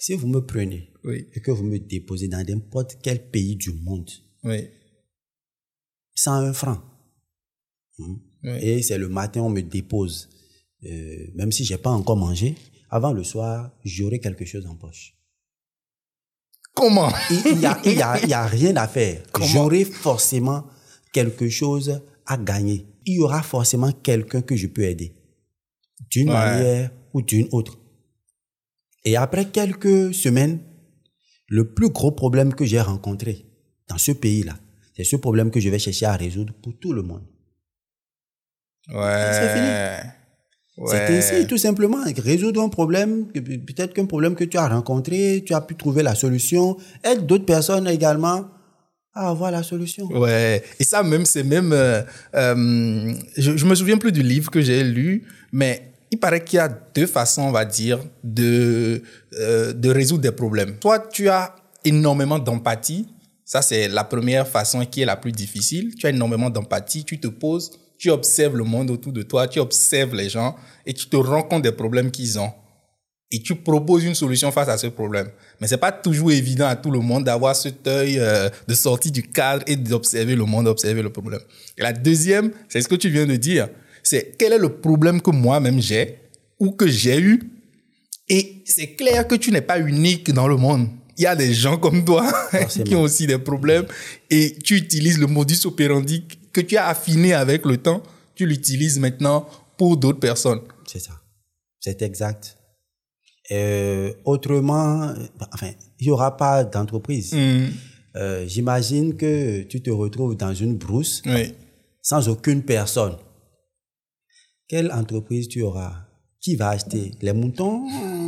Si vous me prenez et que vous me déposez dans n'importe quel pays du monde, oui. 101 francs, hmm, et c'est le matin, on me dépose, euh, même si j'ai pas encore mangé, avant le soir, j'aurai quelque chose en poche. Comment? Il n'y a, rien à faire. J'aurai forcément quelque chose à gagner. Il y aura forcément quelqu'un que je peux aider. D'une manière ou d'une autre. Et après quelques semaines, le plus gros problème que j'ai rencontré dans ce pays-là, c'est ce problème que je vais chercher à résoudre pour tout le monde. Ouais. C'est fini. C'est ainsi, tout simplement. Résoudre un problème, peut-être qu'un problème que tu as rencontré, tu as pu trouver la solution. Aide d'autres personnes également à avoir la solution. Ouais. Et ça, même, c'est même. Euh, euh, je, je me souviens plus du livre que j'ai lu, mais il paraît qu'il y a deux façons, on va dire, de, euh, de résoudre des problèmes. Soit tu as énormément d'empathie. Ça, c'est la première façon qui est la plus difficile. Tu as énormément d'empathie. Tu te poses tu observes le monde autour de toi, tu observes les gens et tu te rends compte des problèmes qu'ils ont. Et tu proposes une solution face à ce problème. Mais c'est pas toujours évident à tout le monde d'avoir cet œil euh, de sortie du cadre et d'observer le monde, d'observer le problème. Et la deuxième, c'est ce que tu viens de dire. C'est quel est le problème que moi-même j'ai ou que j'ai eu? Et c'est clair que tu n'es pas unique dans le monde. Il y a des gens comme toi qui ont aussi des problèmes et tu utilises le modus operandi que tu as affiné avec le temps, tu l'utilises maintenant pour d'autres personnes. C'est ça. C'est exact. Euh, autrement, enfin, il n'y aura pas d'entreprise. Hmm. Euh, J'imagine que tu te retrouves dans une brousse sans aucune personne. Quelle entreprise tu auras? Qui va acheter? Les moutons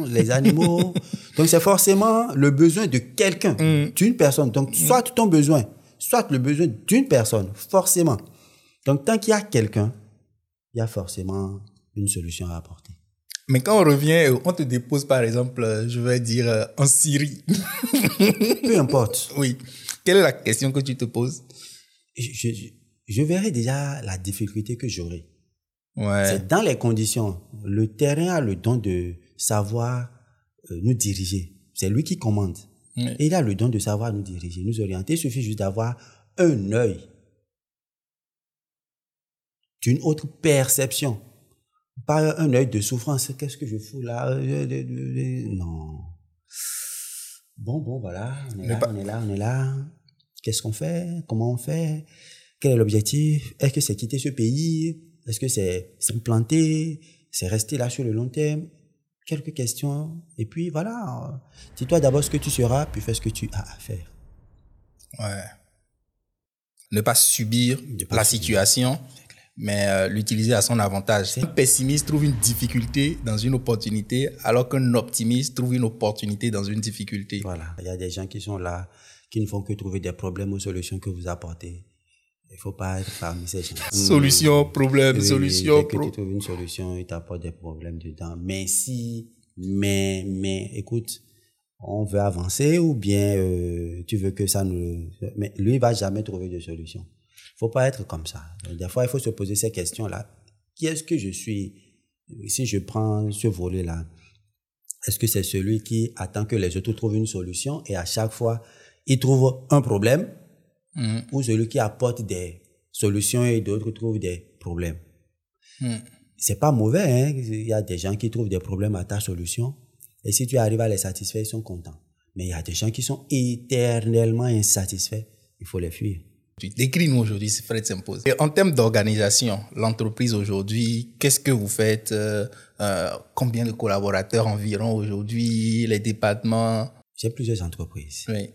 Les animaux? Donc c'est forcément le besoin de quelqu'un, Hmm. d'une personne. Donc soit ton besoin soit le besoin d'une personne, forcément. Donc, tant qu'il y a quelqu'un, il y a forcément une solution à apporter. Mais quand on revient, on te dépose par exemple, je vais dire, euh, en Syrie. Peu importe. Oui. Quelle est la question que tu te poses? Je, je, verrai déjà la difficulté que j'aurai. Ouais. C'est dans les conditions. Le terrain a le don de savoir euh, nous diriger. C'est lui qui commande. Et il a le don de savoir nous diriger, nous orienter. Il suffit juste d'avoir un œil d'une autre perception. Pas un œil de souffrance. Qu'est-ce que je fous là? Non. Bon, bon, voilà. On est, là, on est là, on est là. Qu'est-ce qu'on fait? Comment on fait? Quel est l'objectif? Est-ce que c'est quitter ce pays? Est-ce que c'est s'implanter? C'est rester là sur le long terme? Quelques questions, et puis voilà, dis-toi d'abord ce que tu seras, puis fais ce que tu as à faire. Ouais. Ne pas subir pas la subir. situation, mais euh, l'utiliser à son avantage. Un pessimiste trouve une difficulté dans une opportunité, alors qu'un optimiste trouve une opportunité dans une difficulté. Voilà, il y a des gens qui sont là, qui ne font que trouver des problèmes aux solutions que vous apportez. Il faut pas être parmi ces gens. Solution, problème, oui, solution. Dès que tu trouves une solution, il t'apporte des problèmes dedans. Mais si, mais, mais, écoute, on veut avancer ou bien euh, tu veux que ça nous... Mais lui, il va jamais trouver de solution. Faut pas être comme ça. Des fois, il faut se poser ces questions-là. Qui est-ce que je suis Si je prends ce volet-là, est-ce que c'est celui qui attend que les autres trouvent une solution et à chaque fois, il trouve un problème Mmh. ou celui qui apporte des solutions et d'autres trouvent des problèmes? Mmh. C'est pas mauvais, hein? Il y a des gens qui trouvent des problèmes à ta solution et si tu arrives à les satisfaire, ils sont contents. Mais il y a des gens qui sont éternellement insatisfaits. Il faut les fuir. Décris-nous aujourd'hui, Fred s'impose. En termes d'organisation, l'entreprise aujourd'hui, qu'est-ce que vous faites euh, euh, Combien de collaborateurs environ aujourd'hui Les départements? J'ai plusieurs entreprises. Oui.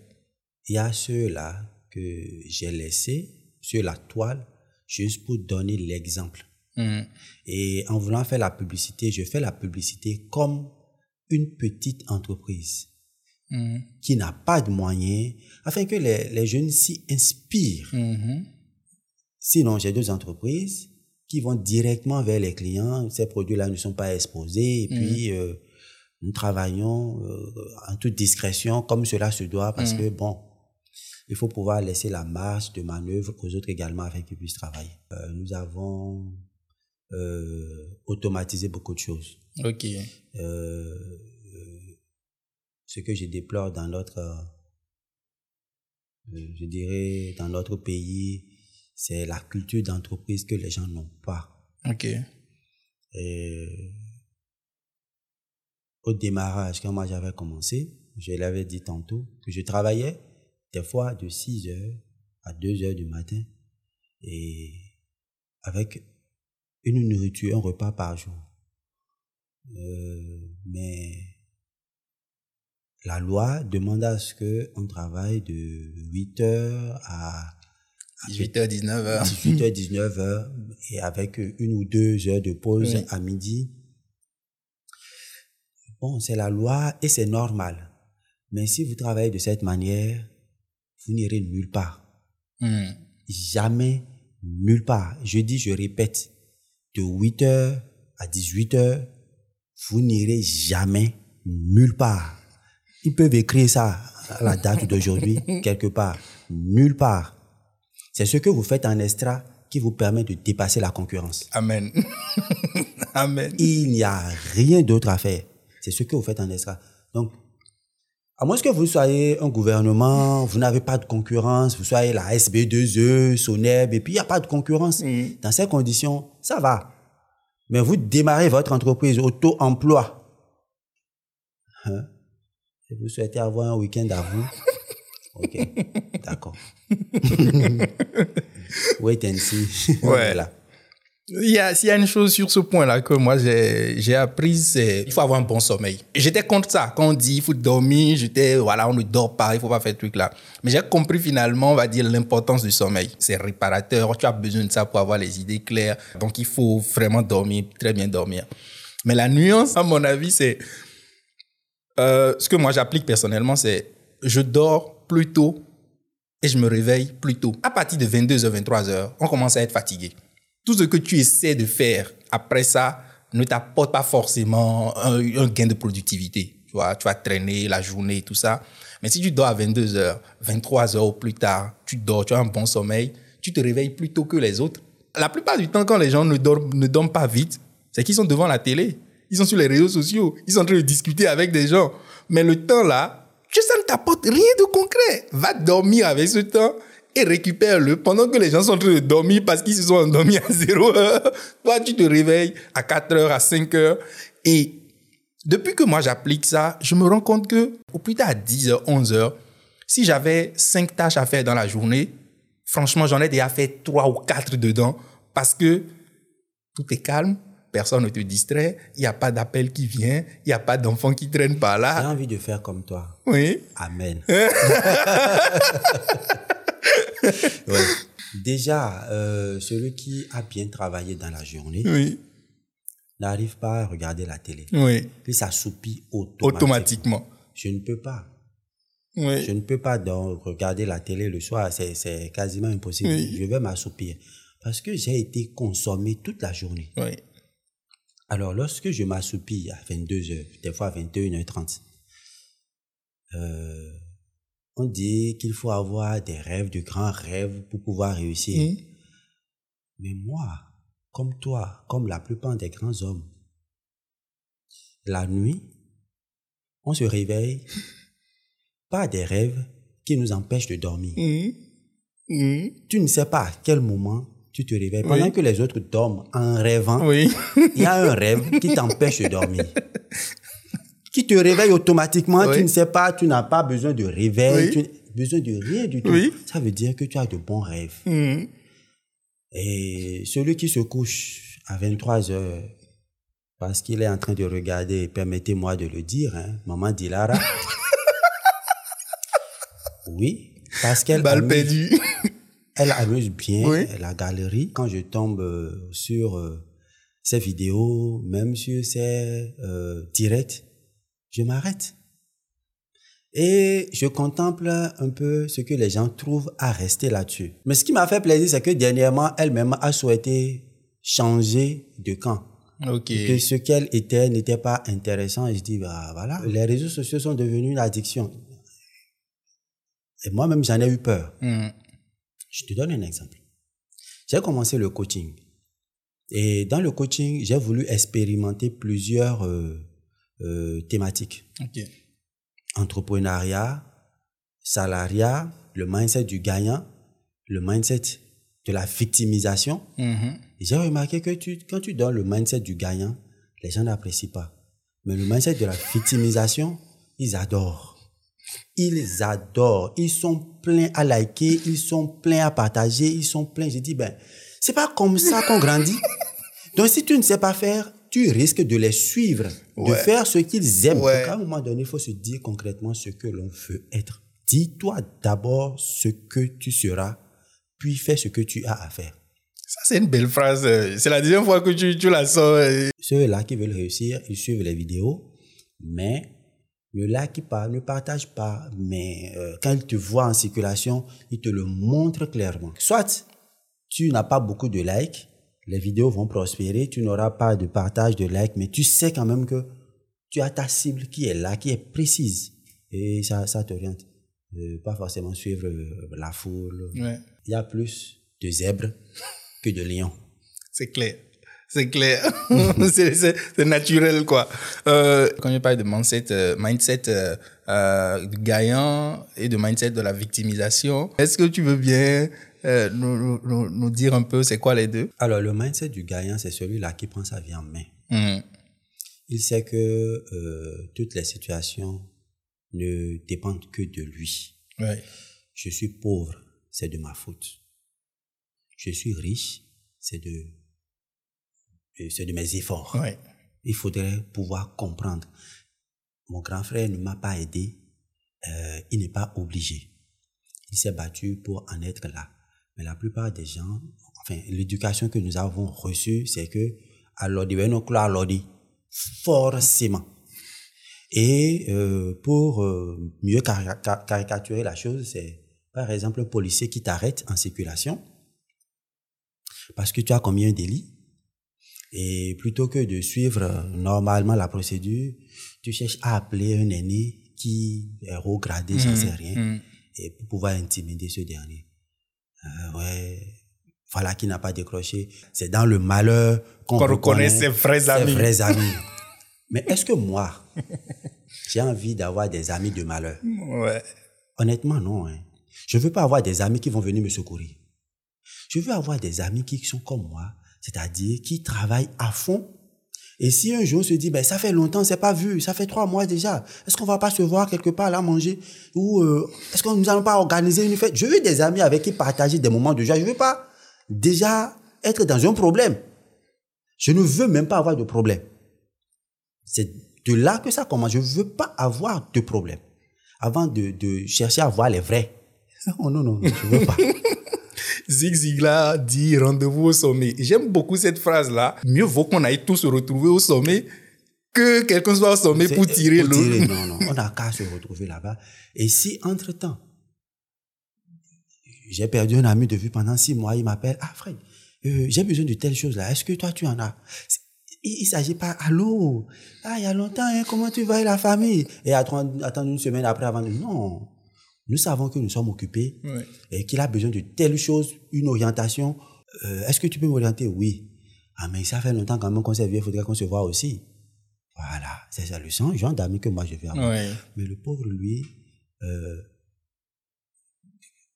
Il y a ceux-là que j'ai laissés sur la toile juste pour donner l'exemple. Hmm. Et en voulant faire la publicité, je fais la publicité comme une petite entreprise Hmm. qui n'a pas de moyens, afin que les, les jeunes s'y inspirent. Mhm. Sinon, j'ai deux entreprises qui vont directement vers les clients. Ces produits-là ne sont pas exposés. Et puis, euh, nous travaillons euh, en toute discrétion, comme cela se doit, parce que, bon, il faut pouvoir laisser la marge de manœuvre aux autres également afin qu'ils puissent travailler. Euh, nous avons euh, automatisé beaucoup de choses. Ok. Euh, euh, ce que je déplore dans notre, je dirais, dans notre pays, c'est la culture d'entreprise que les gens n'ont pas. Ok. Et au démarrage, quand moi j'avais commencé, je l'avais dit tantôt, que je travaillais des fois de 6 heures à 2 heures du matin et avec une nourriture, un repas par jour. Euh, mais la loi demande à ce qu'on travaille de 8 heures à 18h, 19h. 18h, 19h, et avec une ou deux heures de pause Oui. à midi. Bon, c'est la loi et c'est normal. Mais si vous travaillez de cette manière, vous n'irez nulle part. Hmm. Jamais nulle part. Je dis, je répète, de 8h à 18h, vous n'irez jamais nulle part. Ils peuvent écrire ça à la date d'aujourd'hui, quelque part. Nulle part. C'est ce que vous faites en extra qui vous permet de dépasser la concurrence. Amen. Amen. Il n'y a rien d'autre à faire. C'est ce que vous faites en extra. Donc, à moins que vous soyez un gouvernement, vous n'avez pas de concurrence, vous soyez la SB2E, Soneb, et puis il n'y a pas de concurrence. Mm. Dans ces conditions, ça va. Mais vous démarrez votre entreprise auto-emploi. Hein? Et vous souhaitez avoir un week-end à vous. Ok, d'accord. Wait and see. Ouais. Voilà. Il y, a, s'il y a une chose sur ce point-là que moi j'ai, j'ai appris, c'est il faut avoir un bon sommeil. J'étais contre ça. Quand on dit il faut dormir, j'étais, voilà, on ne dort pas, il faut pas faire ce truc-là. Mais j'ai compris finalement, on va dire, l'importance du sommeil. C'est réparateur, tu as besoin de ça pour avoir les idées claires. Donc il faut vraiment dormir, très bien dormir. Mais la nuance, à mon avis, c'est. Euh, ce que moi j'applique personnellement, c'est je dors plus tôt et je me réveille plus tôt. À partir de 22h, 23h, on commence à être fatigué. Tout ce que tu essaies de faire après ça ne t'apporte pas forcément un, gain de productivité. Tu vois, tu vas traîner la journée tout ça. Mais si tu dors à 22h, 23h ou plus tard, tu dors, tu as un bon sommeil, tu te réveilles plus tôt que les autres. La plupart du temps, quand les gens ne dorment pas vite, c'est qu'ils sont devant la télé. Ils sont sur les réseaux sociaux. Ils sont en train de discuter avec des gens. Mais le temps là, ça ne t'apporte rien de concret. Va dormir avec ce temps et récupère-le pendant que les gens sont en train de dormir parce qu'ils se sont endormis à 0 heure. Toi, tu te réveilles à 4 heures, à 5 heures. Et depuis que moi j'applique ça, je me rends compte que au plus tard à 10 heures, 11 heures, si j'avais 5 tâches à faire dans la journée, franchement, j'en ai déjà fait 3 ou 4 dedans parce que tout est calme, personne ne te distrait, il n'y a pas d'appel qui vient, il n'y a pas d'enfant qui traîne par J'ai là. envie de faire comme toi. Oui. Amen. Ouais. Déjà, euh, celui qui a bien travaillé dans la journée Oui. n'arrive pas à regarder la télé. Oui. Puis s'assoupit automatiquement. Automatiquement. Je ne peux pas. Je Oui. ne peux pas donc regarder la télé le soir. C'est, c'est quasiment impossible. Oui. Je vais m'assoupir. Parce que j'ai été consommé toute la journée. Oui. Alors, lorsque je m'assoupis à 22 heures, des fois à 21h30, euh, on dit qu'il faut avoir des rêves, de grands rêves pour pouvoir réussir. Mais moi, comme toi, comme la plupart des grands hommes, la nuit, on se réveille par des rêves qui nous empêchent de dormir. Mhm. Tu ne sais pas à quel moment tu te réveilles. Pendant Oui. que les autres dorment en rêvant, Oui. il y a un rêve qui t'empêche de dormir. Qui te réveille automatiquement, Oui. tu ne sais pas, tu n'as pas besoin de réveil, tu n'as besoin de rien du tout. Ça veut dire que tu as de bons rêves. Mhm. Et celui qui se couche à 23 heures parce qu'il est en train de regarder, permettez-moi de le dire, hein, maman Dilara. oui, parce qu'elle a mis-. Elle amuse bien Oui. la galerie. Quand je tombe euh, sur euh, ses vidéos, même sur ses euh, directs, je m'arrête. Et je contemple un peu ce que les gens trouvent à rester là-dessus. Mais ce qui m'a fait plaisir, c'est que dernièrement, elle-même a souhaité changer de camp. Que ce qu'elle était n'était pas intéressant. Et je dis, bah voilà, les réseaux sociaux sont devenus une addiction. Et moi-même, j'en ai eu peur. Hmm. Je te donne un exemple. J'ai commencé le coaching. Et dans le coaching, j'ai voulu expérimenter plusieurs euh, euh, thématiques. Entrepreneuriat, salariat, le mindset du gagnant, le mindset de la victimisation. Mhm. Et J'ai remarqué que tu, quand tu donnes le mindset du gagnant, les gens n'apprécient pas. Mais le mindset de la victimisation, ils adorent. Ils adorent. Ils sont pleins à liker, ils sont pleins à partager, ils sont pleins. Je dis, ben, c'est pas comme ça qu'on grandit. Donc, si tu ne sais pas faire, tu risques de les suivre, de faire ce qu'ils aiment. Ouais. Donc, à un moment donné, il faut se dire concrètement ce que l'on veut être. Dis-toi d'abord ce que tu seras, puis fais ce que tu as à faire. Ça, c'est une belle phrase. C'est la deuxième fois que tu, tu la sors. Ceux-là qui veulent réussir, ils suivent les vidéos, mais le là qui parle ne partage pas. Mais euh, quand ils te voient en circulation, ils te le montrent clairement. Soit tu n'as pas beaucoup de likes, les vidéos vont prospérer, tu n'auras pas de partage de likes, mais tu sais quand même que tu as ta cible qui est là, qui est précise. Et ça, ça t'oriente. Euh, pas forcément suivre euh, la foule. Ouais. Il y a plus de zèbres que de lions. C'est clair. C'est clair. c'est, c'est, c'est naturel, quoi. Euh, quand je parle de mindset, euh, mindset euh, euh, du gagnant et de mindset de la victimisation, est-ce que tu veux bien euh, nous, nous- nous, dire un peu c'est quoi les deux? Alors, le mindset du gagnant, c'est celui-là qui prend sa vie en main. Hmm. Il sait que euh, toutes les situations ne dépendent que de lui. Ouais. Je suis pauvre, c'est de ma faute. Je suis riche, c'est de, c'est de mes efforts. Ouais. Il faudrait pouvoir comprendre. Mon grand frère ne m'a pas aidé, euh, il n'est pas obligé. Il s'est battu pour en être là. Mais la plupart des gens, enfin, l'éducation que nous avons reçue, c'est que, à l'ordi, non, à l'ordi, forcément. Et euh, pour euh, mieux cari- ca- caricaturer la chose, c'est par exemple un policier qui t'arrête en circulation parce que tu as commis un délit. Et plutôt que de suivre normalement la procédure, tu cherches à appeler un aîné qui est haut gradé, j'en sais rien, Hmm. et pour pouvoir intimider ce dernier. Euh, ouais, voilà qui n'a pas décroché. C'est dans le malheur qu'on reconnaît ses vrais amis. vrais amis. Mais est-ce que moi, j'ai envie d'avoir des amis de malheur? Ouais. Honnêtement, non. Hein. Je veux pas avoir des amis qui vont venir me secourir. Je veux avoir des amis qui sont comme moi, c'est-à-dire qui travaillent à fond. Et si un jour on se dit, ben, ça fait longtemps, c'est pas vu, ça fait trois mois déjà, est-ce qu'on va pas se voir quelque part là manger? Ou euh, est-ce qu'on nous allons pas organiser une fête? Je veux des amis avec qui partager des moments de joie. Je veux pas déjà être dans un problème. Je ne veux même pas avoir de problème. C'est de là que ça commence. Je veux pas avoir de problème. Avant de, de chercher à voir les vrais. Oh non, non, non, je veux pas. Zig Ziglar dit rendez-vous au sommet. J'aime beaucoup cette phrase-là. Mieux vaut qu'on aille tous se retrouver au sommet que quelqu'un soit au sommet pour tirer tirer, Non, non, on n'a qu'à se retrouver là-bas. Et si, entre-temps, j'ai perdu un ami de vue pendant six mois, il m'appelle, ah Fred, euh, j'ai besoin de telle chose là, est-ce que toi tu en as? Il ne s'agit pas, allô, ah, il y a longtemps, hein, comment tu vas et la famille Et attendre, attendre une semaine après avant de... Non, nous savons que nous sommes occupés et qu'il a besoin de telle chose, une orientation. Euh, Est-ce que tu peux m'orienter? Oui. Ah, mais ça fait longtemps quand même qu'on s'est vu, il faudrait qu'on se voit aussi. Voilà, c'est ça le sens, genre d'amis que moi je vais avoir. Ouais. Mais le pauvre, lui, euh,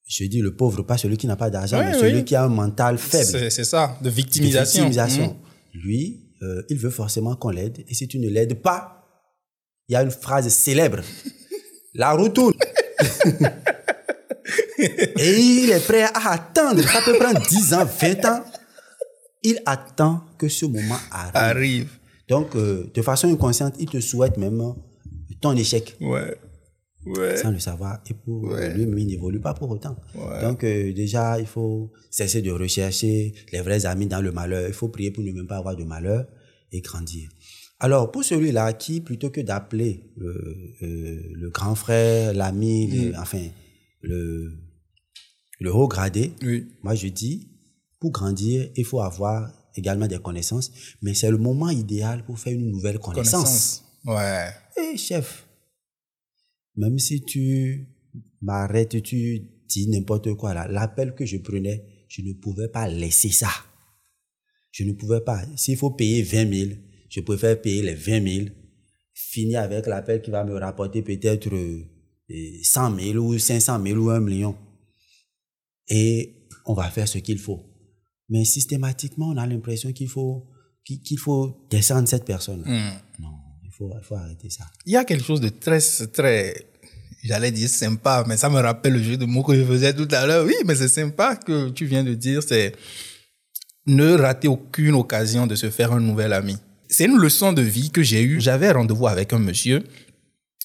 je dis le pauvre, pas celui qui n'a pas d'argent, mais celui oui. qui a un mental faible. C'est ça, de de victimisation. victimisation. Mm. Lui, euh, il veut forcément qu'on l'aide. Et si tu ne l'aides pas, il y a une phrase célèbre. La retourne. Et il est prêt à attendre. Ça peut prendre 10 ans, 20 ans. Il attend que ce moment arrive. Arrive. Donc, euh, de façon inconsciente, il te souhaite même ton échec. Ouais. sans le savoir. Et pour lui, il n'évolue pas pour autant. Donc, euh, déjà, il faut cesser de rechercher les vrais amis dans le malheur. Il faut prier pour ne même pas avoir de malheur et grandir. Alors, pour celui-là qui, plutôt que d'appeler le, euh, le, grand frère, l'ami, mm. enfin, le, le haut gradé, moi je dis, pour grandir, il faut avoir également des connaissances, mais c'est le moment idéal pour faire une nouvelle connaissance. Ouais. Et chef, même si tu m'arrêtes, tu dis n'importe quoi là, l'appel que je prenais, je ne pouvais pas laisser ça. Je ne pouvais pas. S'il faut payer 20 000, je préfère payer les 20 000, finir avec l'appel qui va me rapporter peut-être 100 000 ou 500 000 ou 1 million. Et on va faire ce qu'il faut. Mais systématiquement, on a l'impression qu'il faut, qu'il faut descendre cette personne. Hmm. Non, il faut, il faut arrêter ça. Il y a quelque chose de très, très, j'allais dire sympa, mais ça me rappelle le jeu de mots que je faisais tout à l'heure. Oui, mais c'est sympa que tu viens de dire, c'est ne rater aucune occasion de se faire un nouvel ami. C'est une leçon de vie que j'ai eue. J'avais rendez-vous avec un monsieur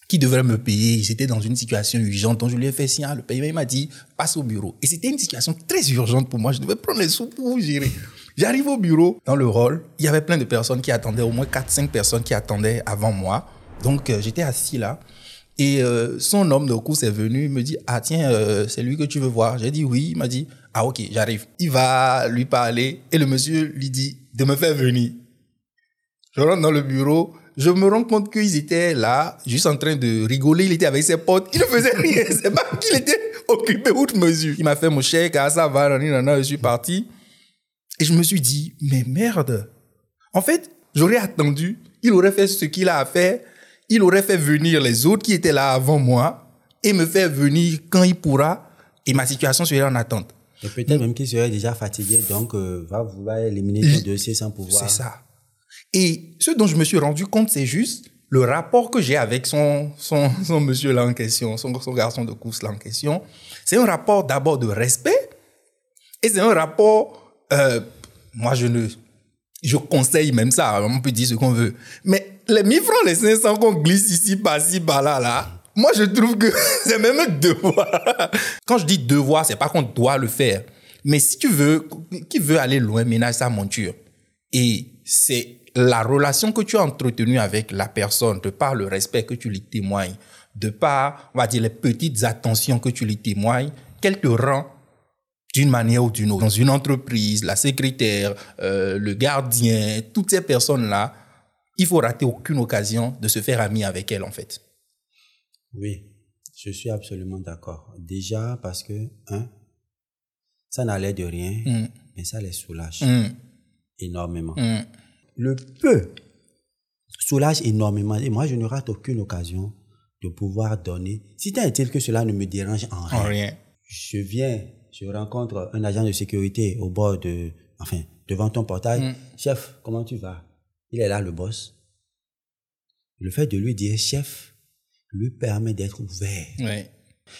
qui devrait me payer. J'étais dans une situation urgente, donc je lui ai fait signe, le paiement, il m'a dit, passe au bureau. Et c'était une situation très urgente pour moi. Je devais prendre les sous pour gérer. J'arrive au bureau, dans le rôle, il y avait plein de personnes qui attendaient, au moins 4-5 personnes qui attendaient avant moi. Donc, euh, j'étais assis là. Et euh, son homme de course est venu, il me dit, ah tiens, euh, c'est lui que tu veux voir. J'ai dit oui, il m'a dit, ah ok, j'arrive. Il va lui parler et le monsieur lui dit de me faire venir. Je rentre dans le bureau, je me rends compte qu'ils étaient là, juste en train de rigoler. Il était avec ses potes. Il ne faisait rien. C'est pas qu'il était occupé outre mesure. Il m'a fait mon chèque, ah, ça va, je suis parti. Et je me suis dit, mais merde. En fait, j'aurais attendu. Il aurait fait ce qu'il a à faire. Il aurait fait venir les autres qui étaient là avant moi et me faire venir quand il pourra. Et ma situation serait en attente. Et peut-être même qu'il serait déjà fatigué, donc euh, va vouloir éliminer ton dossier sans pouvoir. C'est ça. Et ce dont je me suis rendu compte, c'est juste le rapport que j'ai avec son, son, son monsieur là en question, son, son garçon de course là en question. C'est un rapport d'abord de respect et c'est un rapport, euh, moi je ne, je conseille même ça, on peut dire ce qu'on veut. Mais les 1000 francs, les 500 qu'on glisse ici, par-ci, par-là, là, moi je trouve que c'est même un devoir. Quand je dis devoir, c'est pas qu'on doit le faire. Mais si tu veux, qui veut aller loin, ménage sa monture. Et c'est la relation que tu as entretenue avec la personne, de par le respect que tu lui témoignes, de par, on va dire, les petites attentions que tu lui témoignes, qu'elle te rend d'une manière ou d'une autre. Dans une entreprise, la secrétaire, euh, le gardien, toutes ces personnes-là, il faut rater aucune occasion de se faire ami avec elles, en fait. Oui, je suis absolument d'accord. Déjà parce que, hein, ça n'allait de rien, mm. mais ça les soulage mm. énormément. Mm le peu soulage énormément. Et moi, je ne rate aucune occasion de pouvoir donner. Si tant est-il que cela ne me dérange en rien. Je viens, je rencontre un agent de sécurité au bord de, enfin, devant ton portail. Mm. Chef, comment tu vas? Il est là, le boss. Le fait de lui dire chef lui permet d'être ouvert.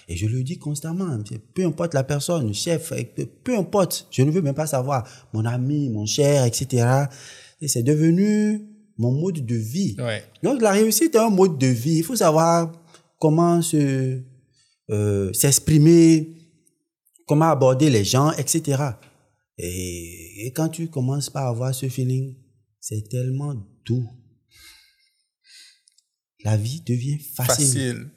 Et je le dis constamment, peu importe la personne, chef, peu importe, je ne veux même pas savoir, mon ami, mon cher, etc c'est devenu mon mode de vie. Donc la réussite est un mode de vie. Il faut savoir comment se euh, s'exprimer, comment aborder les gens, etc. Et, quand tu commences par avoir ce feeling, c'est tellement doux. La vie devient facile. facile.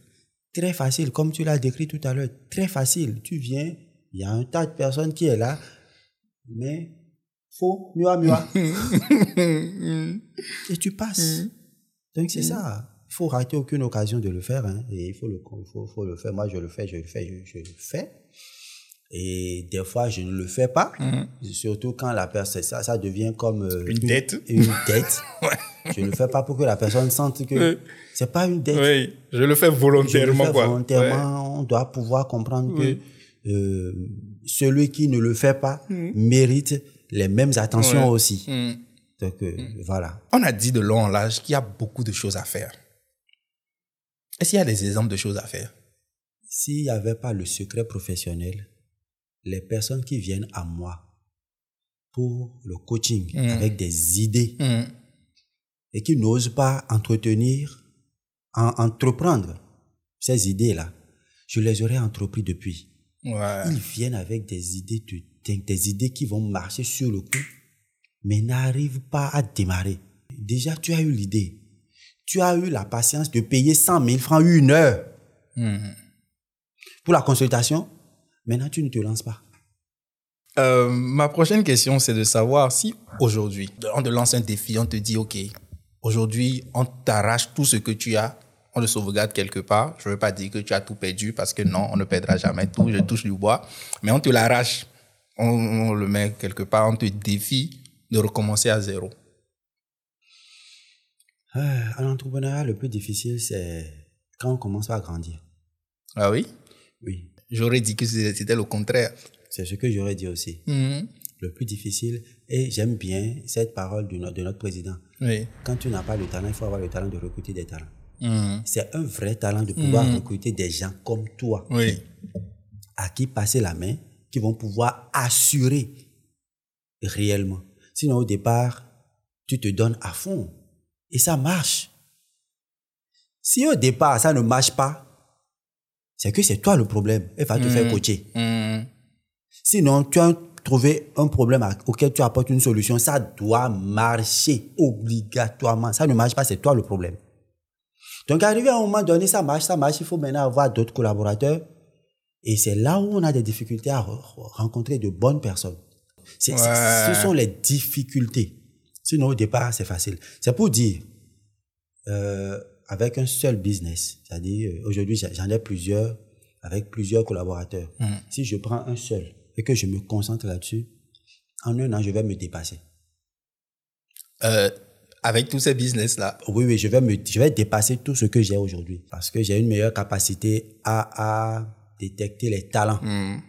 Très facile, comme tu l'as décrit tout à l'heure. Très facile. Tu viens, il y a un tas de personnes qui est là, mais faux, mieux mieux. et tu passes. Mm. Donc c'est mm. ça. Il faut rater aucune occasion de le faire. Hein. et il faut le, faut, faut le faire. Moi, je le fais, je le fais, je, le fais. Et des fois, je ne le fais pas. Mm. Surtout quand la personne, ça, ça devient comme euh, une, dette. Une, dette. Je ne le fais pas pour que la personne sente que c'est pas une dette. Oui, je le fais volontairement. Je le fais volontairement. On doit pouvoir comprendre que euh, celui qui ne le fait pas mérite les mêmes attentions aussi. Mm. Donc, euh, mm. voilà. On a dit de long en large qu'il y a beaucoup de choses à faire. Est-ce qu'il y a des exemples de choses à faire? S'il n'y avait pas le secret professionnel, les personnes qui viennent à moi pour le coaching mm. avec des idées et qui n'osent pas entretenir, entreprendre ces idées-là, je les aurais entrepris depuis. Ouais. Ils viennent avec des idées de des idées qui vont marcher sur le coup, mais n'arrivent pas à démarrer. Déjà, tu as eu l'idée. Tu as eu la patience de payer 100 000 francs une heure Mhm. pour la consultation. Maintenant, tu ne te lances pas. Euh, ma prochaine question, c'est de savoir si aujourd'hui, on te lance un défi, on te dit, OK, aujourd'hui, on t'arrache tout ce que tu as, on le sauvegarde quelque part. Je ne veux pas dire que tu as tout perdu parce que non, on ne perdra jamais tout, je touche du bois, mais on te l'arrache, on, on le met quelque part, on te défie de recommencer à zéro. Euh, à l'entrepreneuriat, le plus difficile, c'est quand on commence à grandir. Ah oui? Oui, J'aurais dit que c'était le contraire. c'est ce que j'aurais dit aussi. Mhm. Le plus difficile, et j'aime bien cette parole de notre, de notre président. Oui. Quand tu n'as pas le talent, il faut avoir le talent de recruter des talents. Mhm. C'est un vrai talent de pouvoir recruter des gens comme toi, Oui. à qui passer la main, qui vont pouvoir assurer réellement. Sinon, au départ, tu te donnes à fond et ça marche. Si au départ, ça ne marche pas, c'est que c'est toi le problème. Il va te faire coacher. Mhm. Sinon, tu as trouvé un problème auquel tu apportes une solution. Ça doit marcher obligatoirement. Ça ne marche pas, c'est toi le problème. Donc, arrivé à un moment donné, ça marche, ça marche. Il faut maintenant avoir d'autres collaborateurs. Et c'est là où on a des difficultés à re- rencontrer de bonnes personnes. Ouais. Ce sont les difficultés. Sinon, au départ, c'est facile. C'est pour dire, euh, avec un seul business, c'est-à-dire, euh, aujourd'hui, j'en ai plusieurs, avec plusieurs collaborateurs. Si je prends un seul et que je me concentre là-dessus, en un an, je vais me dépasser. Euh, avec tous ces business-là? Oui, oui, je vais, me, je vais dépasser tout ce que j'ai aujourd'hui parce que j'ai une meilleure capacité à, à détecter les talents. Mhm.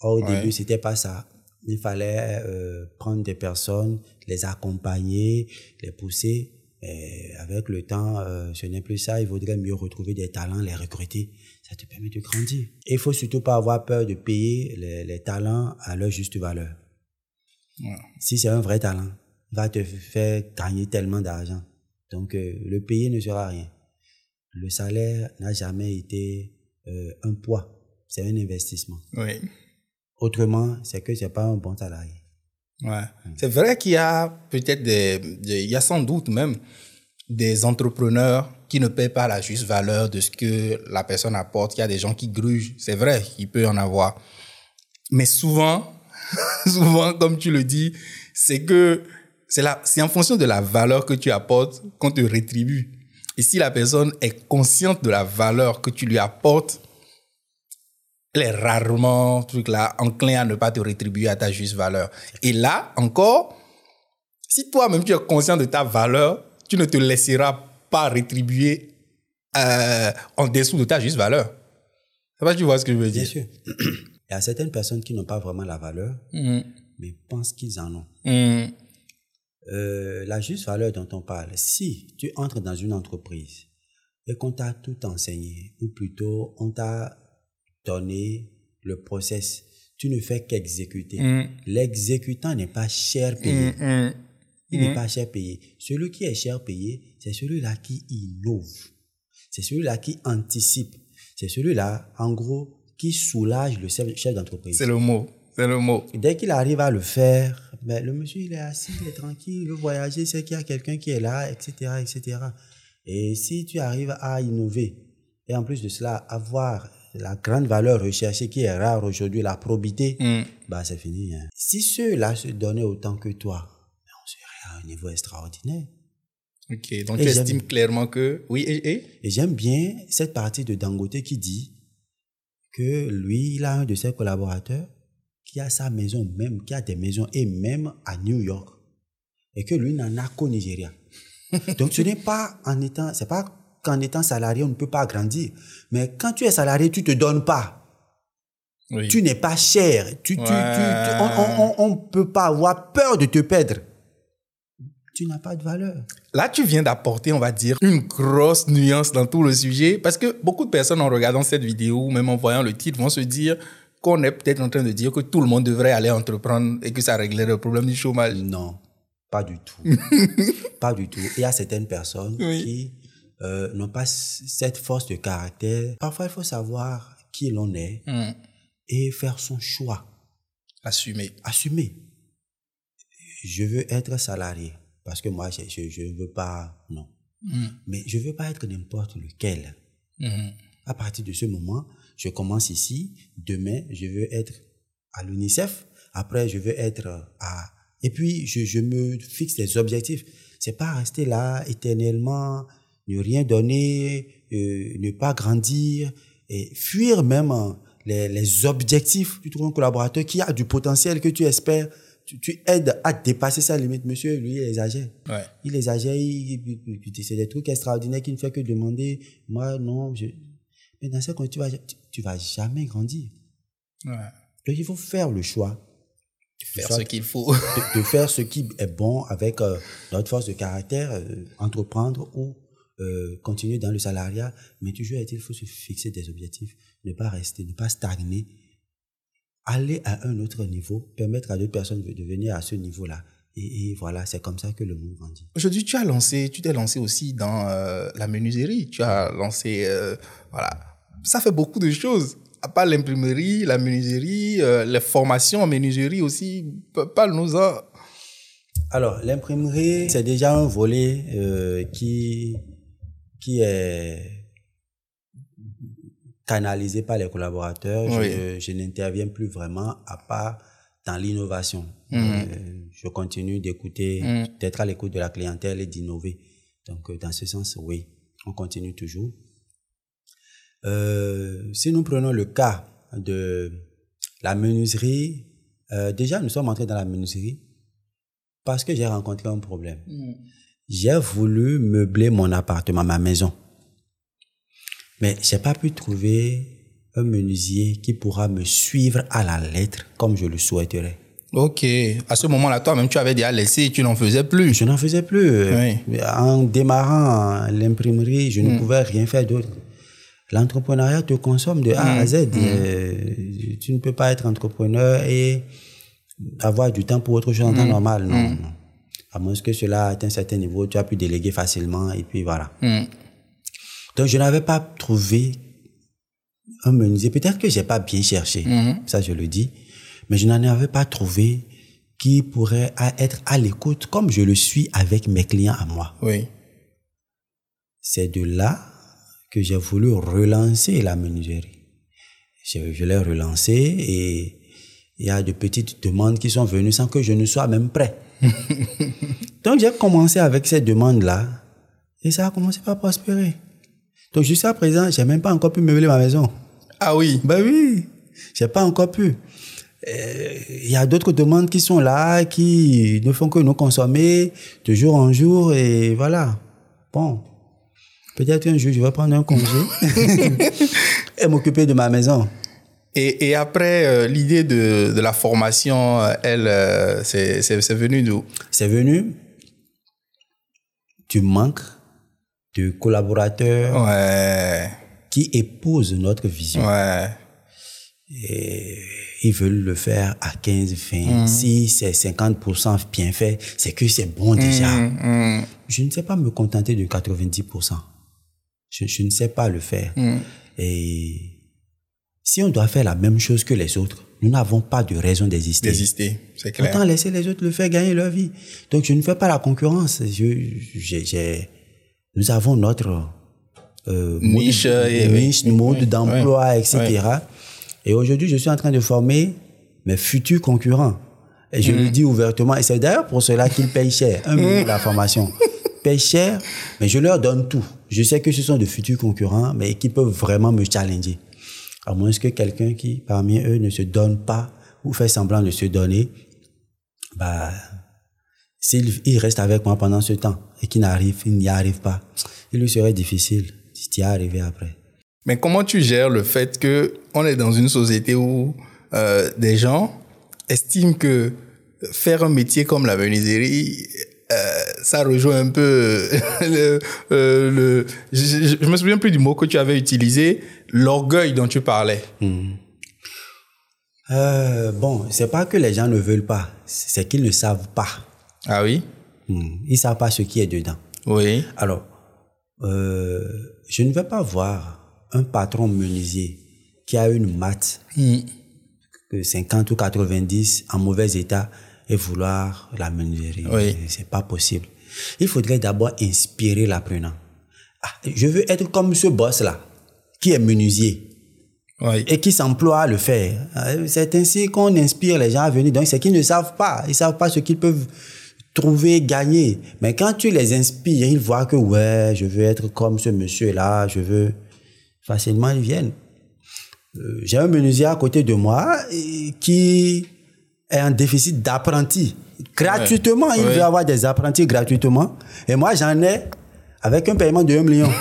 Or, au Ouais. début, c'était pas ça. Il fallait euh, prendre des personnes, les accompagner, les pousser. Et avec le temps, euh, ce n'est plus ça. Il vaudrait mieux retrouver des talents, les recruter. Ça te permet de grandir. Il faut surtout pas avoir peur de payer les, les talents à leur juste valeur. Ouais. Si c'est un vrai talent, il va te faire gagner tellement d'argent. Donc, euh, le payer ne sera rien. Le salaire n'a jamais été euh, un poids. C'est un investissement. Oui. Autrement, c'est que c'est pas un bon salarié. Ouais. C'est vrai qu'il y a peut-être des, des- il y a sans doute même des entrepreneurs qui ne paient pas la juste valeur de ce que la personne apporte. Il y a des gens qui grugent. C'est vrai, il peut y en avoir. Mais souvent, souvent, comme tu le dis, c'est que c'est en fonction de la valeur que tu apportes qu'on te rétribue. Et si la personne est consciente de la valeur que tu lui apportes, elle est rarement truc là enclin à ne pas te rétribuer à ta juste valeur. Et là encore, si toi-même tu es conscient de ta valeur, tu ne te laisseras pas rétribuer euh, en dessous de ta juste valeur. Pas si tu vois ce que je veux Bien dire. sûr. Il y a certaines personnes qui n'ont pas vraiment la valeur, Mhm. mais pensent qu'ils en ont. Mhm. Euh, la juste valeur dont on parle, si tu entres dans une entreprise et qu'on t'a tout enseigné, ou plutôt on t'a donné le process, tu ne fais qu'exécuter. Mhm. L'exécutant n'est pas cher payé. Mhm. Il n'est pas cher payé. Celui qui est cher payé, c'est celui-là qui innove. C'est celui-là qui anticipe. C'est celui-là, en gros, qui soulage le chef d'entreprise. C'est le mot. C'est le mot. Dès qu'il arrive à le faire, ben, le monsieur, il est assis, il est tranquille, il veut voyager, sait qu'il y a quelqu'un qui est là, etc., etc. Et si tu arrives à innover, et en plus de cela, avoir la grande valeur recherchée qui est rare aujourd'hui, la probité, Mhm. bah, c'est fini. hein. Si ceux-là se donnaient autant que toi, ben, on serait à un niveau extraordinaire. Ok, donc Et tu estimes clairement que... Oui, et, et? Et j'aime bien cette partie de Dangote qui dit que lui, il a un de ses collaborateurs qui a sa maison même, qui a des maisons et même à New York. Et que lui n'en a qu'au Nigeria. Donc ce n'est pas en étant, c'est pas qu'en étant salarié, on ne peut pas grandir. Mais quand tu es salarié, tu te donnes pas. Oui. Tu n'es pas cher. Tu, tu, tu- on ne peut pas avoir peur de te perdre. Tu n'as pas de valeur. Là, tu viens d'apporter, on va dire, une grosse nuance dans tout le sujet, parce que beaucoup de personnes, en regardant cette vidéo, même en voyant le titre, vont se dire qu'on est peut-être en train de dire que tout le monde devrait aller entreprendre et que ça réglerait le problème du chômage. Non, pas du tout. pas du tout. Il y a certaines personnes Oui. qui euh, n'ont pas cette force de caractère. Parfois, il faut savoir qui l'on est Hmm. et faire son choix. Assumer. Assumer. Je veux être salarié parce que moi, je ne veux pas, non. Hmm. Mais je veux pas être n'importe lequel. Hmm. À partir de ce moment, je commence ici. Demain, je veux être à l'UNICEF. Après, je veux être à... Et puis, je, je me fixe des objectifs. C'est pas rester là éternellement, ne rien donner, euh, ne pas grandir et fuir même hein, les, les objectifs. Tu trouves un collaborateur qui a du potentiel que tu espères. Tu, tu aides à dépasser sa limite. Monsieur, lui, il exagère. Ouais. Il exagère, c'est des trucs extraordinaires qu'il ne fait que demander. Moi, non, je... Mais dans ce cas, tu vas, tu, tu vas jamais grandir. Ouais. Donc, il faut faire le choix Faire Soit- ce qu'il faut. de, de faire ce qui est bon avec euh, notre force de caractère, euh, entreprendre ou euh, continuer dans le salariat. Mais toujours, est-il, il faut se fixer des objectifs, ne pas rester, ne pas stagner, aller à un autre niveau, permettre à d'autres personnes de de venir à ce niveau-là. Et, et voilà, c'est comme ça que le monde grandit. Aujourd'hui, tu as lancé, tu t'es lancé aussi dans euh, la menuiserie. Tu as lancé, euh, voilà, ça fait beaucoup de choses. À part l'imprimerie, la menuiserie, euh, les formations en menuiserie aussi. Pa- Parle-nous-en. Alors, l'imprimerie, c'est déjà un volet euh, qui, qui est canalisé par les collaborateurs. Je Oui. ne- Je, n'interviens plus vraiment à part dans l'innovation. Euh, je continue d'écouter, d'être à l'écoute de la clientèle et d'innover. Donc, dans ce sens, oui, on continue toujours. Euh, si nous prenons le cas de la menuiserie, euh, déjà, nous sommes entrés dans la menuiserie parce que j'ai rencontré un problème. J'ai voulu meubler mon appartement, ma maison. Mais j'ai pas pu trouver un menuisier qui pourra me suivre à la lettre comme je le souhaiterais. Ok. À ce moment-là, toi-même, tu avais déjà laissé, tu n'en faisais plus. Je n'en faisais plus. Oui. En démarrant l'imprimerie, je ne pouvais rien faire d'autre. L'entrepreneuriat te consomme de A à Z. Euh, tu ne peux pas être entrepreneur et avoir du temps pour autre chose en temps normal. Non. À moins que cela atteint un certain niveau, tu as pu déléguer facilement et puis voilà. Donc, je n'avais pas trouvé un menuisier. Peut-être que j'ai pas bien cherché, ça je le dis, mais je n'en avais pas trouvé qui pourrait être à l'écoute comme je le suis avec mes clients à moi. Oui. C'est de là que j'ai voulu relancer la menuiserie. Je, je l'ai relancé et il y a de petites demandes qui sont venues sans que je ne sois même prêt. Donc j'ai commencé avec ces demandes-là et ça a commencé par prospérer. Donc jusqu'à présent, j'ai même pas encore pu meubler ma maison. Ah oui? Ben oui, j'ai pas encore pu. Euh, Il y a d'autres demandes qui sont là, qui ne font que nous consommer de jour en jour et voilà. Bon, peut-être un jour je vais prendre un congé et m'occuper de ma maison. Et, et après, euh, l'idée de, de la formation, euh, elle, euh, c'est venu d'où? C'est venu du manque de collaborateurs Ouais. qui épousent notre vision. Ouais. Et ils veulent le faire à 15, 20. Si c'est 50% bien fait, c'est que c'est bon déjà. Hmm. Je ne sais pas me contenter de 90%. Je, je ne sais pas le faire. Et si on doit faire la même chose que les autres, nous n'avons pas de raison d'exister. D'exister, c'est clair. Autant laisser les autres le faire gagner leur vie. Donc, je ne fais pas la concurrence. Je, nous avons notre euh, Niche, mode, et- niche, oui, mode oui, d'emploi, oui, etc. Et aujourd'hui, je suis en train de former mes futurs concurrents. Et je le dis ouvertement. Et c'est d'ailleurs pour cela qu'ils payent cher. Un million de la formation. Payent cher, mais je leur donne tout. Je sais que ce sont de futurs concurrents, mais qui peuvent vraiment me challenger. À moins que quelqu'un qui, parmi eux, ne se donne pas ou fait semblant de se donner, bah, s'il il reste avec moi pendant ce temps et qu'il n'arrive, il n'y arrive pas, il lui serait difficile d'y arriver après. Mais comment tu gères le fait que on est dans une société où euh, des gens estiment que faire un métier comme la menuiserie, euh, ça rejoint un peu le, euh, le je, je, je me souviens plus du mot que tu avais utilisé, l'orgueil dont tu parlais. Euh, bon, c'est pas que les gens ne veulent pas, c'est qu'ils ne savent pas. Ah oui, Hmm. Ils savent pas ce qui est dedans. oui, Alors, euh, je ne vais pas voir un patron menuisier qui a une maths que 50 ou 90 en mauvais état et vouloir la menuiserie. Oui. C'est pas possible. Il faudrait d'abord inspirer l'apprenant. Ah, je veux être comme ce boss-là, qui est menuisier Oui. et qui s'emploie à le faire. Euh, C'est ainsi qu'on inspire les gens à venir. Donc, c'est qu'ils ne savent pas. Ils savent pas ce qu'ils peuvent trouver, gagner. Mais quand tu les inspires, ils voient que, ouais, je veux être comme ce monsieur-là, je veux... Facilement, ils viennent. Euh, J'ai un menuisier à côté de moi qui est en déficit d'apprentis. Gratuitement, il Ouais. veut avoir des apprentis gratuitement. Et moi, j'en ai avec un paiement de 1 million.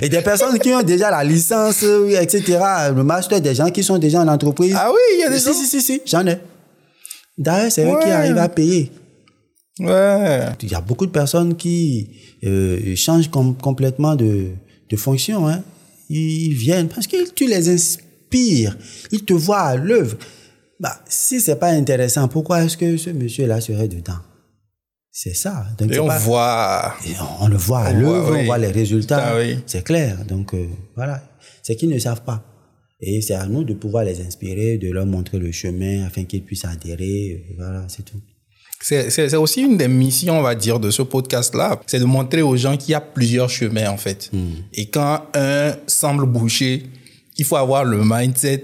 Et des personnes qui ont déjà la licence, etc., le master, des gens qui sont déjà en entreprise. Ah oui, il y a des si, gens. si, si, si, j'en ai. D'ailleurs, c'est eux qui arrivent à payer. Ouais. Il y a beaucoup de personnes qui euh, changent com- complètement de, de fonction. Hein. Ils, ils viennent parce que tu les inspires. Ils te voient à l'œuvre. Bah, si c'est pas intéressant, pourquoi est-ce que ce monsieur-là serait dedans? C'est ça. Donc, Et on pas- voit. et on, on le voit à l'œuvre, voit, oui. on voit les résultats. Ah oui. C'est clair. Donc, euh, voilà. C'est qu'ils ne savent pas. Et c'est à nous de pouvoir les inspirer, de leur montrer le chemin afin qu'ils puissent adhérer. Voilà, c'est tout. C'est aussi une des missions, on va dire, de ce podcast-là. C'est de montrer aux gens qu'il y a plusieurs chemins, en fait. Et quand un semble boucher, il faut avoir le mindset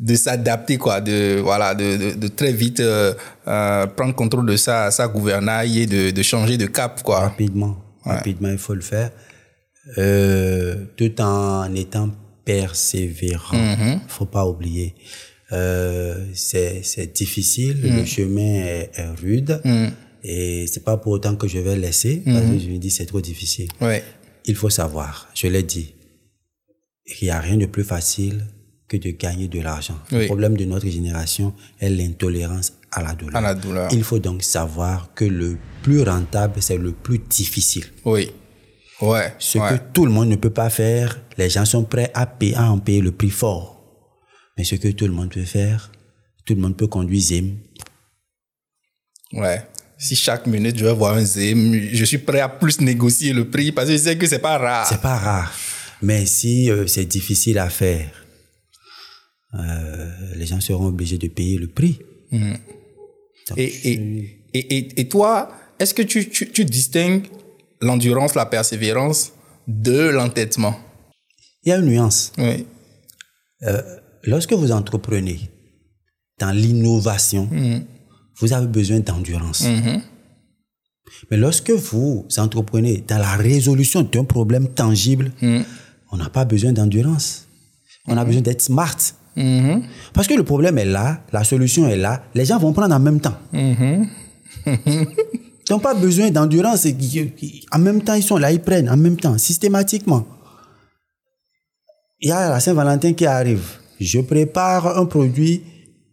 de s'adapter, quoi. De, voilà, de, de, de très vite euh, euh, prendre contrôle de sa, sa gouvernail et de, de changer de cap, quoi. Rapidement. Rapidement, il faut le faire. Euh, tout en étant persévérant. Mm-hmm. faut pas oublier. Euh, c'est c'est difficile, Mm. le chemin est, est rude. Et c'est pas pour autant que je vais laisser, parce que je me dis c'est trop difficile. Ouais. Il faut savoir, je l'ai dit, il n'y a rien de plus facile que de gagner de l'argent. Oui. Le problème de notre génération est l'intolérance à la douleur. À la douleur. Il faut donc savoir que le plus rentable, c'est le plus difficile. Oui. Ouais. Ce ouais. que tout le monde ne peut pas faire, les gens sont prêts à, payer, à en payer le prix fort. Mais ce que tout le monde peut faire, tout le monde peut conduire Zim. Ouais. Si chaque minute je vais voir un ZM, je suis prêt à plus négocier le prix parce que je sais que c'est pas rare. C'est pas rare. Mais si euh, c'est difficile à faire, euh, les gens seront obligés de payer le prix. Donc, Et, et, et, et, et toi, est-ce que tu, tu, tu distingues l'endurance, la persévérance de l'entêtement? Il y a une nuance. Oui. Lorsque vous entreprenez dans l'innovation, vous avez besoin d'endurance. Mais lorsque vous entreprenez dans la résolution d'un problème tangible, on n'a pas besoin d'endurance. On a besoin d'être smart. Parce que le problème est là, la solution est là, les gens vont prendre en même temps. Ils n'ont pas besoin d'endurance. En même temps, ils sont là, ils prennent en même temps, systématiquement. Il y a la Saint-Valentin qui arrive. Je prépare un produit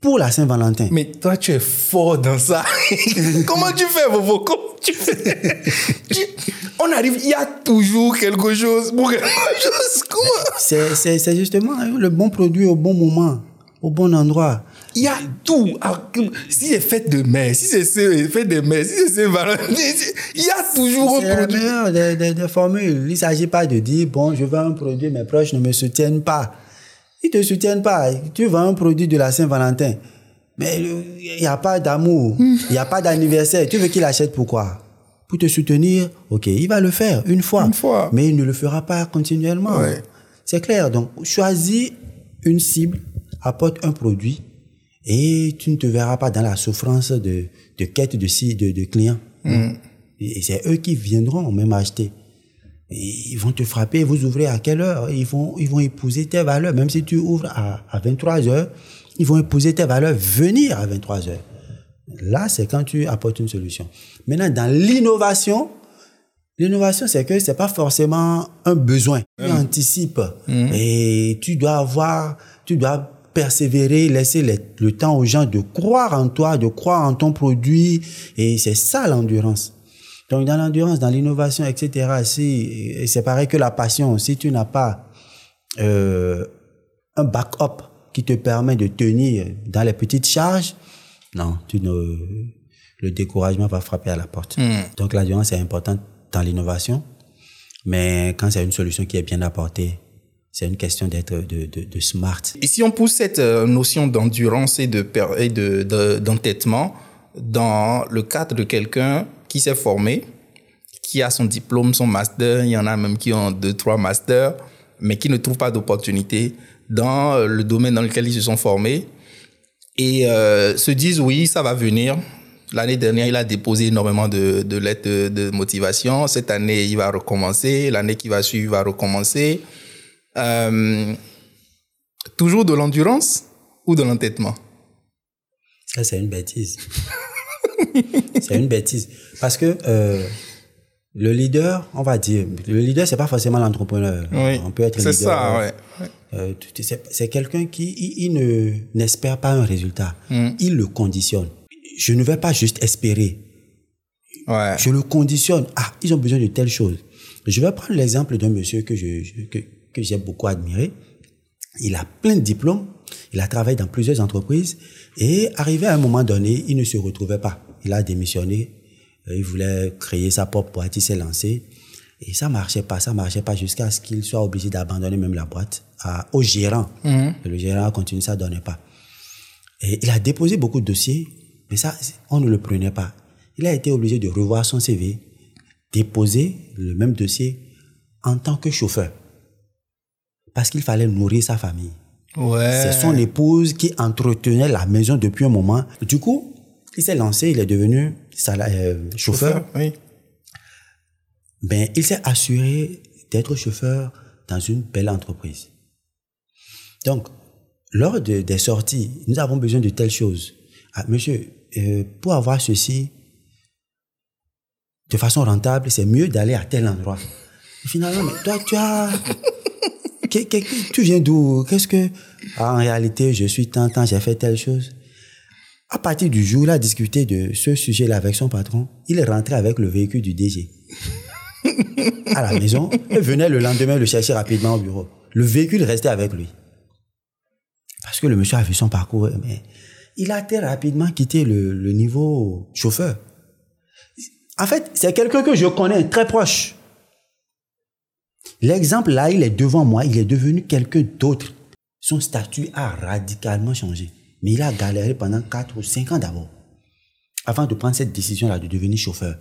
pour la Saint-Valentin. Mais toi, tu es fort dans ça. Comment tu fais, Vovo Comment tu fais? Tu- On arrive, il y a toujours quelque chose pour quelque chose. C'est c'est- c'est justement hein, le bon produit au bon moment, au bon endroit. Il y a tout. Ah, Si c'est fête de mai, si c'est c'est fête de mai, si c'est Saint-Valentin, il y a toujours C'est un produit. meilleure des, des- des formules. Il ne s'agit pas de dire, bon, je vends un produit, mes proches ne me soutiennent pas. Ils ne te soutiennent pas. Tu vends un produit de la Saint-Valentin. Mais il n'y a pas d'amour. Il n'y a pas d'anniversaire. Tu veux qu'il achète pourquoi? Pour te soutenir, ok, il va le faire une fois. Une fois. Mais il ne le fera pas continuellement. Ouais. C'est clair. Donc, choisis une cible, apporte un produit et tu ne te verras pas dans la souffrance de, de quête de, de, de clients. Et c'est eux qui viendront même acheter. Et ils vont te frapper, vous ouvrez à quelle heure? Ils vont, ils vont épouser tes valeurs. Même si tu ouvres à, à 23 heures, ils vont épouser tes valeurs, venir à 23 heures. Là, c'est quand tu apportes une solution. Maintenant, dans l'innovation, l'innovation, c'est que c'est pas forcément un besoin. Tu anticipes et tu dois avoir, tu dois persévérer, laisser le temps aux gens de croire en toi, de croire en ton produit. Et c'est ça l'endurance. Donc, dans l'endurance, dans l'innovation, etc., si, et c'est pareil que la passion. Si tu n'as pas euh, un backup qui te permet de tenir dans les petites charges, non, tu ne, le découragement va frapper à la porte. Donc l'endurance est importante dans l'innovation, mais quand c'est une solution qui est bien apportée, c'est une question d'être de, de, de, smart. Et si on pousse cette euh, notion d'endurance et de et de d'entêtement dans le cadre de quelqu'un qui s'est formé, qui a son diplôme, son master, il y en a même qui ont deux, trois masters, mais qui ne trouvent pas d'opportunité dans euh, le domaine dans lequel ils se sont formés et euh, se disent oui, ça va venir. L'année dernière, il a déposé énormément de, de lettres de, de, motivation. Cette année, il va recommencer. L'année qui va suivre, il va recommencer. Euh, toujours de l'endurance ou de l'entêtement? Ça, c'est une bêtise. c'est une bêtise. Parce que euh, le leader, on va dire, le leader, c'est pas forcément l'entrepreneur. Oui, on peut être leader. C'est ça, ouais. Euh, c'est quelqu'un qui il, ne n'espère pas un résultat. Mm. Il le conditionne. Je ne vais pas juste espérer. Ouais. Je le conditionne. Ah, ils ont besoin de telle chose. Je vais prendre l'exemple d'un monsieur que je, que, que j'ai beaucoup admiré. Il a plein de diplômes, il a travaillé dans plusieurs entreprises et arrivé à un moment donné, il ne se retrouvait pas. Il a démissionné, euh, il voulait créer sa propre boîte, il s'est lancé et ça marchait pas, ça marchait pas jusqu'à ce qu'il soit obligé d'abandonner même la boîte à, au gérant. Mhm. Le gérant a continué, ça donnait pas. Et il a déposé beaucoup de dossiers, mais ça, on ne le prenait pas. Il a été obligé de revoir son CV, déposer le même dossier en tant que chauffeur parce qu'il fallait nourrir sa famille. Ouais. C'est son épouse qui entretenait la maison depuis un moment. Du coup, il s'est lancé, il est devenu euh, chauffeur. Oui. Ben, il s'est assuré d'être chauffeur dans une belle entreprise. Donc, lors de, des sorties, nous avons besoin de telles choses. Ah, monsieur, euh, pour avoir ceci de façon rentable, c'est mieux d'aller à tel endroit. finalement, mais toi, tu as tu viens d'où? Qu'est-ce que... Ah, en réalité, je suis tant, j'ai fait telle chose. À partir du jour a discuté de ce sujet-là avec son patron, il est rentré avec le véhicule du DG à la maison et venait le lendemain le chercher rapidement au bureau. Le véhicule restait avec lui. Parce que le monsieur a vu son parcours, mais il a très rapidement quitté le, niveau chauffeur. En fait, c'est quelqu'un que je connais très proche. L'exemple là, il est devant moi, il est devenu quelqu'un d'autre. Son statut a radicalement changé. Mais il a galéré pendant 4 ou 5 ans d'abord. Avant de prendre cette décision-là de devenir chauffeur.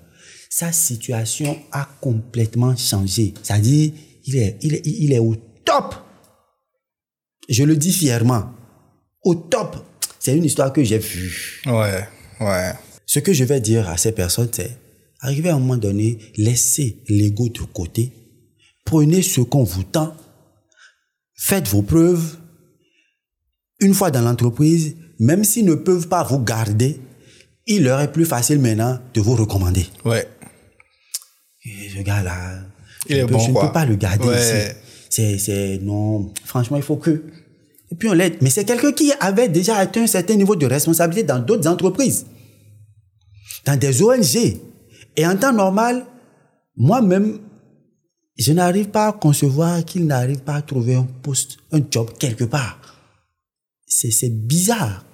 Sa situation a complètement changé. C'est-à-dire, il est, il, est, il est au top. Je le dis fièrement. Au top. C'est une histoire que j'ai vue. Ouais, ouais. Ce que je vais dire à ces personnes, c'est, arriver à un moment donné, laissez l'ego de côté prenez ce qu'on vous tend, faites vos preuves. Une fois dans l'entreprise, même s'ils ne peuvent pas vous garder, il leur est plus facile maintenant de vous recommander. Ouais. Et ce gars-là, il est je, bon, je ne peux pas le garder Ouais. ici. C'est, c'est, non, franchement, il faut que. Et puis on l'aide. Mais c'est quelqu'un qui avait déjà atteint un certain niveau de responsabilité dans d'autres entreprises, dans des ONG. Et en temps normal, moi-même, je n'arrive pas à concevoir qu'il n'arrive pas à trouver un poste, un job quelque part. C'est, bizarre.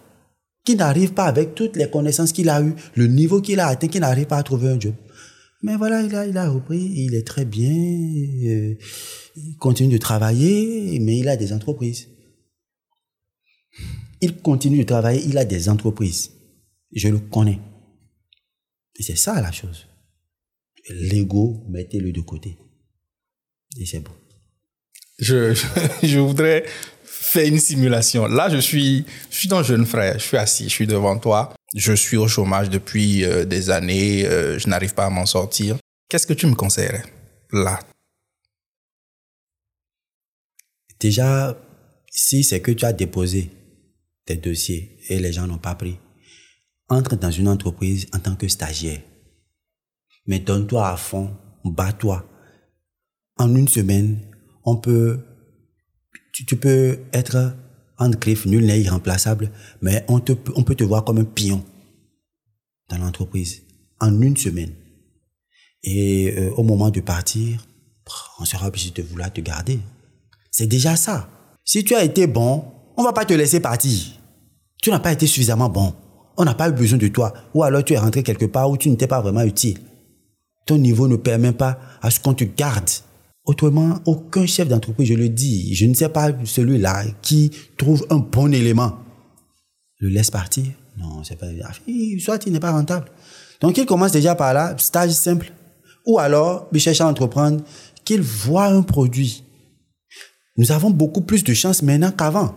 Qu'il n'arrive pas avec toutes les connaissances qu'il a eues, le niveau qu'il a atteint, qu'il n'arrive pas à trouver un job. Mais voilà, il a, il a repris, il est très bien, euh, il continue de travailler, mais il a des entreprises. Il continue de travailler, il a des entreprises. Je le connais. Et c'est ça la chose. L'ego, mettez-le de côté. Et c'est bon. Je, je, je, voudrais faire une simulation. Là, je suis, je suis ton jeune frère. Je suis assis, je suis devant toi. Je suis au chômage depuis euh, des années. Euh, je n'arrive pas à m'en sortir. Qu'est-ce que tu me conseillerais là? Déjà, si c'est que tu as déposé tes dossiers et les gens n'ont pas pris, entre dans une entreprise en tant que stagiaire. Mais donne-toi à fond, bats-toi en une semaine, on peut, tu, peux être en griffe, nul n'est irremplaçable, mais on, te, on peut te voir comme un pion dans l'entreprise en une semaine. Et euh, au moment de partir, on sera obligé de vouloir te garder. C'est déjà ça. Si tu as été bon, on va pas te laisser partir. Tu n'as pas été suffisamment bon. On n'a pas eu besoin de toi. Ou alors tu es rentré quelque part où tu n'étais pas vraiment utile. Ton niveau ne permet pas à ce qu'on te garde. Autrement, aucun chef d'entreprise, je le dis, je ne sais pas celui-là qui trouve un bon élément, le laisse partir. Non, c'est pas. Soit il n'est pas rentable. Donc il commence déjà par là, stage simple. Ou alors, il cherche à entreprendre, qu'il voit un produit. Nous avons beaucoup plus de chance maintenant qu'avant.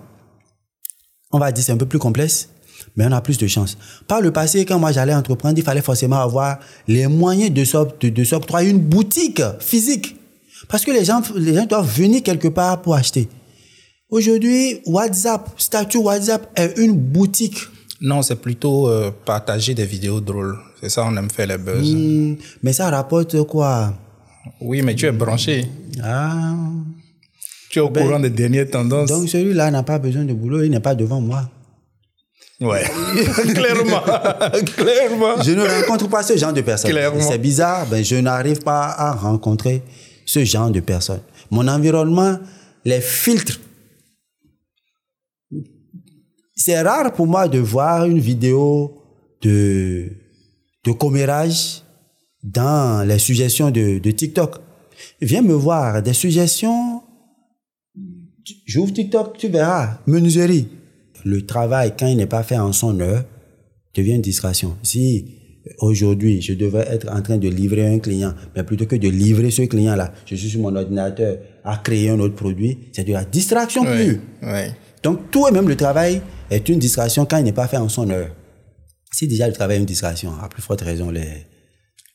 On va dire c'est un peu plus complexe, mais on a plus de chance. Par le passé, quand moi j'allais entreprendre, il fallait forcément avoir les moyens de, de, de s'octroyer une boutique physique. Parce que les gens, les gens doivent venir quelque part pour acheter. Aujourd'hui, WhatsApp, statut WhatsApp est une boutique. Non, c'est plutôt euh, partager des vidéos drôles. C'est ça, on aime faire les buzz. Hmm, mais ça rapporte quoi? Oui, mais tu es branché. Ah. Tu es au ben, courant des dernières tendances. Donc celui-là n'a pas besoin de boulot, il n'est pas devant moi. Ouais, clairement, clairement. Je ne rencontre pas ce genre de personnes. C'est bizarre, ben je n'arrive pas à rencontrer ce genre de personnes. Mon environnement les filtre. C'est rare pour moi de voir une vidéo de, de commérage dans les suggestions de, de TikTok. Viens me voir des suggestions. J'ouvre TikTok, tu verras. Menuiserie. Le travail, quand il n'est pas fait en son heure, devient une distraction. Si aujourd'hui, je devais être en train de livrer un client, mais plutôt que de livrer ce client-là, je suis sur mon ordinateur à créer un autre produit, c'est de la distraction pure. Donc, tout et même le travail est une distraction quand il n'est pas fait en son heure. Si déjà le travail est une distraction, à plus forte raison, les...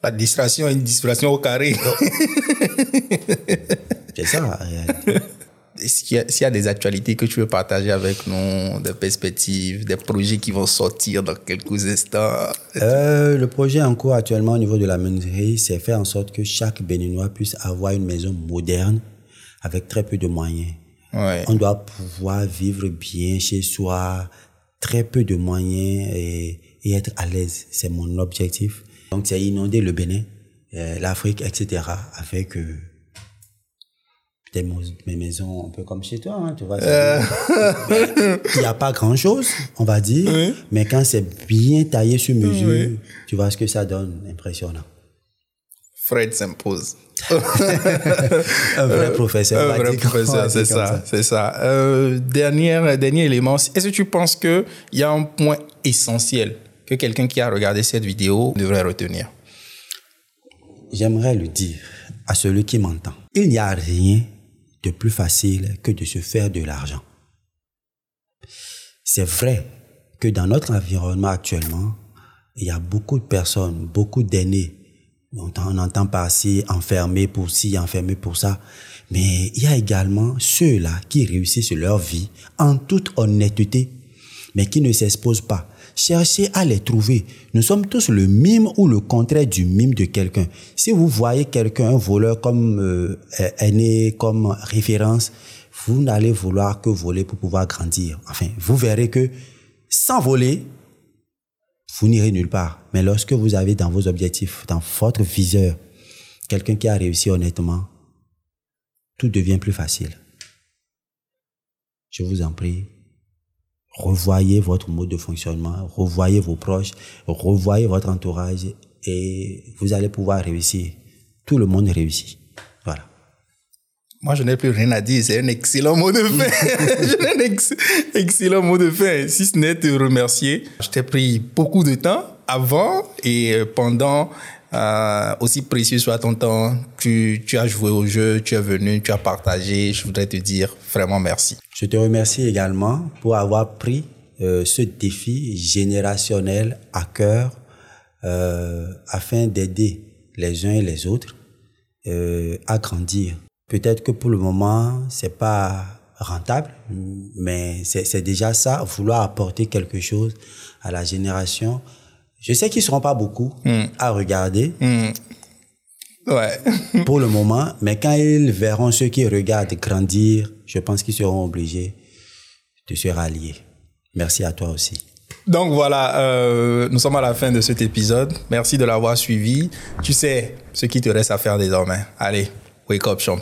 La distraction est une distraction au carré. c'est ça. S'il y, y, a des actualités que tu veux partager avec nous, des perspectives, des projets qui vont sortir dans quelques instants? Euh, Le projet en cours actuellement au niveau de la menuiserie, c'est faire en sorte que chaque Béninois puisse avoir une maison moderne avec très peu de moyens. Ouais. On doit pouvoir vivre bien chez soi, très peu de moyens et, et être à l'aise. C'est mon objectif. Donc c'est inonder le Bénin, euh, l'Afrique, etc. avec... Euh, mes maisons un peu comme chez toi, hein, tu vois. Euh. Il n'y a pas grand-chose, on va dire, mais quand c'est bien taillé sur mesure, tu vois ce que ça donne, impressionnant. Fred s'impose. un vrai professeur. Un vrai professeur, c'est ça, c'est ça. Euh, dernier, dernier élément, est-ce que tu penses qu'il y a un point essentiel que quelqu'un qui a regardé cette vidéo devrait retenir? J'aimerais le dire à celui qui m'entend. Il n'y a rien de plus facile que de se faire de l'argent. C'est vrai que dans notre environnement actuellement, il y a beaucoup de personnes, beaucoup d'aînés. On entend passer enfermés pour ci, enfermés pour ça. Mais il y a également ceux-là qui réussissent leur vie en toute honnêteté, mais qui ne s'exposent pas cherchez à les trouver. Nous sommes tous le mime ou le contraire du mime de quelqu'un. Si vous voyez quelqu'un, un voleur comme euh, aîné, comme référence, vous n'allez vouloir que voler pour pouvoir grandir. Enfin, vous verrez que sans voler, vous n'irez nulle part. Mais lorsque vous avez dans vos objectifs, dans votre viseur, quelqu'un qui a réussi honnêtement, tout devient plus facile. Je vous en prie, revoyez votre mode de fonctionnement, revoyez vos proches, revoyez votre entourage et vous allez pouvoir réussir. Tout le monde réussit. Voilà. Moi, je n'ai plus rien à dire. C'est un excellent mot de fin. un excellent mot de fin. Si ce n'est te remercier. Je t'ai pris beaucoup de temps avant et pendant euh, aussi précieux soit ton temps, tu, as joué au jeu, tu es venu, tu as partagé. Je voudrais te dire vraiment merci. Je te remercie également pour avoir pris euh, ce défi générationnel à cœur euh, afin d'aider les uns et les autres à grandir. Peut-être que pour le moment, c'est pas rentable, mais c'est déjà ça, vouloir apporter quelque chose à la génération je sais qu'ils ne seront pas beaucoup hmm. à regarder. Hmm. Ouais. pour le moment, mais quand ils verront ceux qui regardent grandir, je pense qu'ils seront obligés de se rallier. Merci à toi aussi. Donc voilà, euh, nous sommes à la fin de cet épisode. Merci de l'avoir suivi. Tu sais ce qui te reste à faire désormais. Allez, wake up, champ.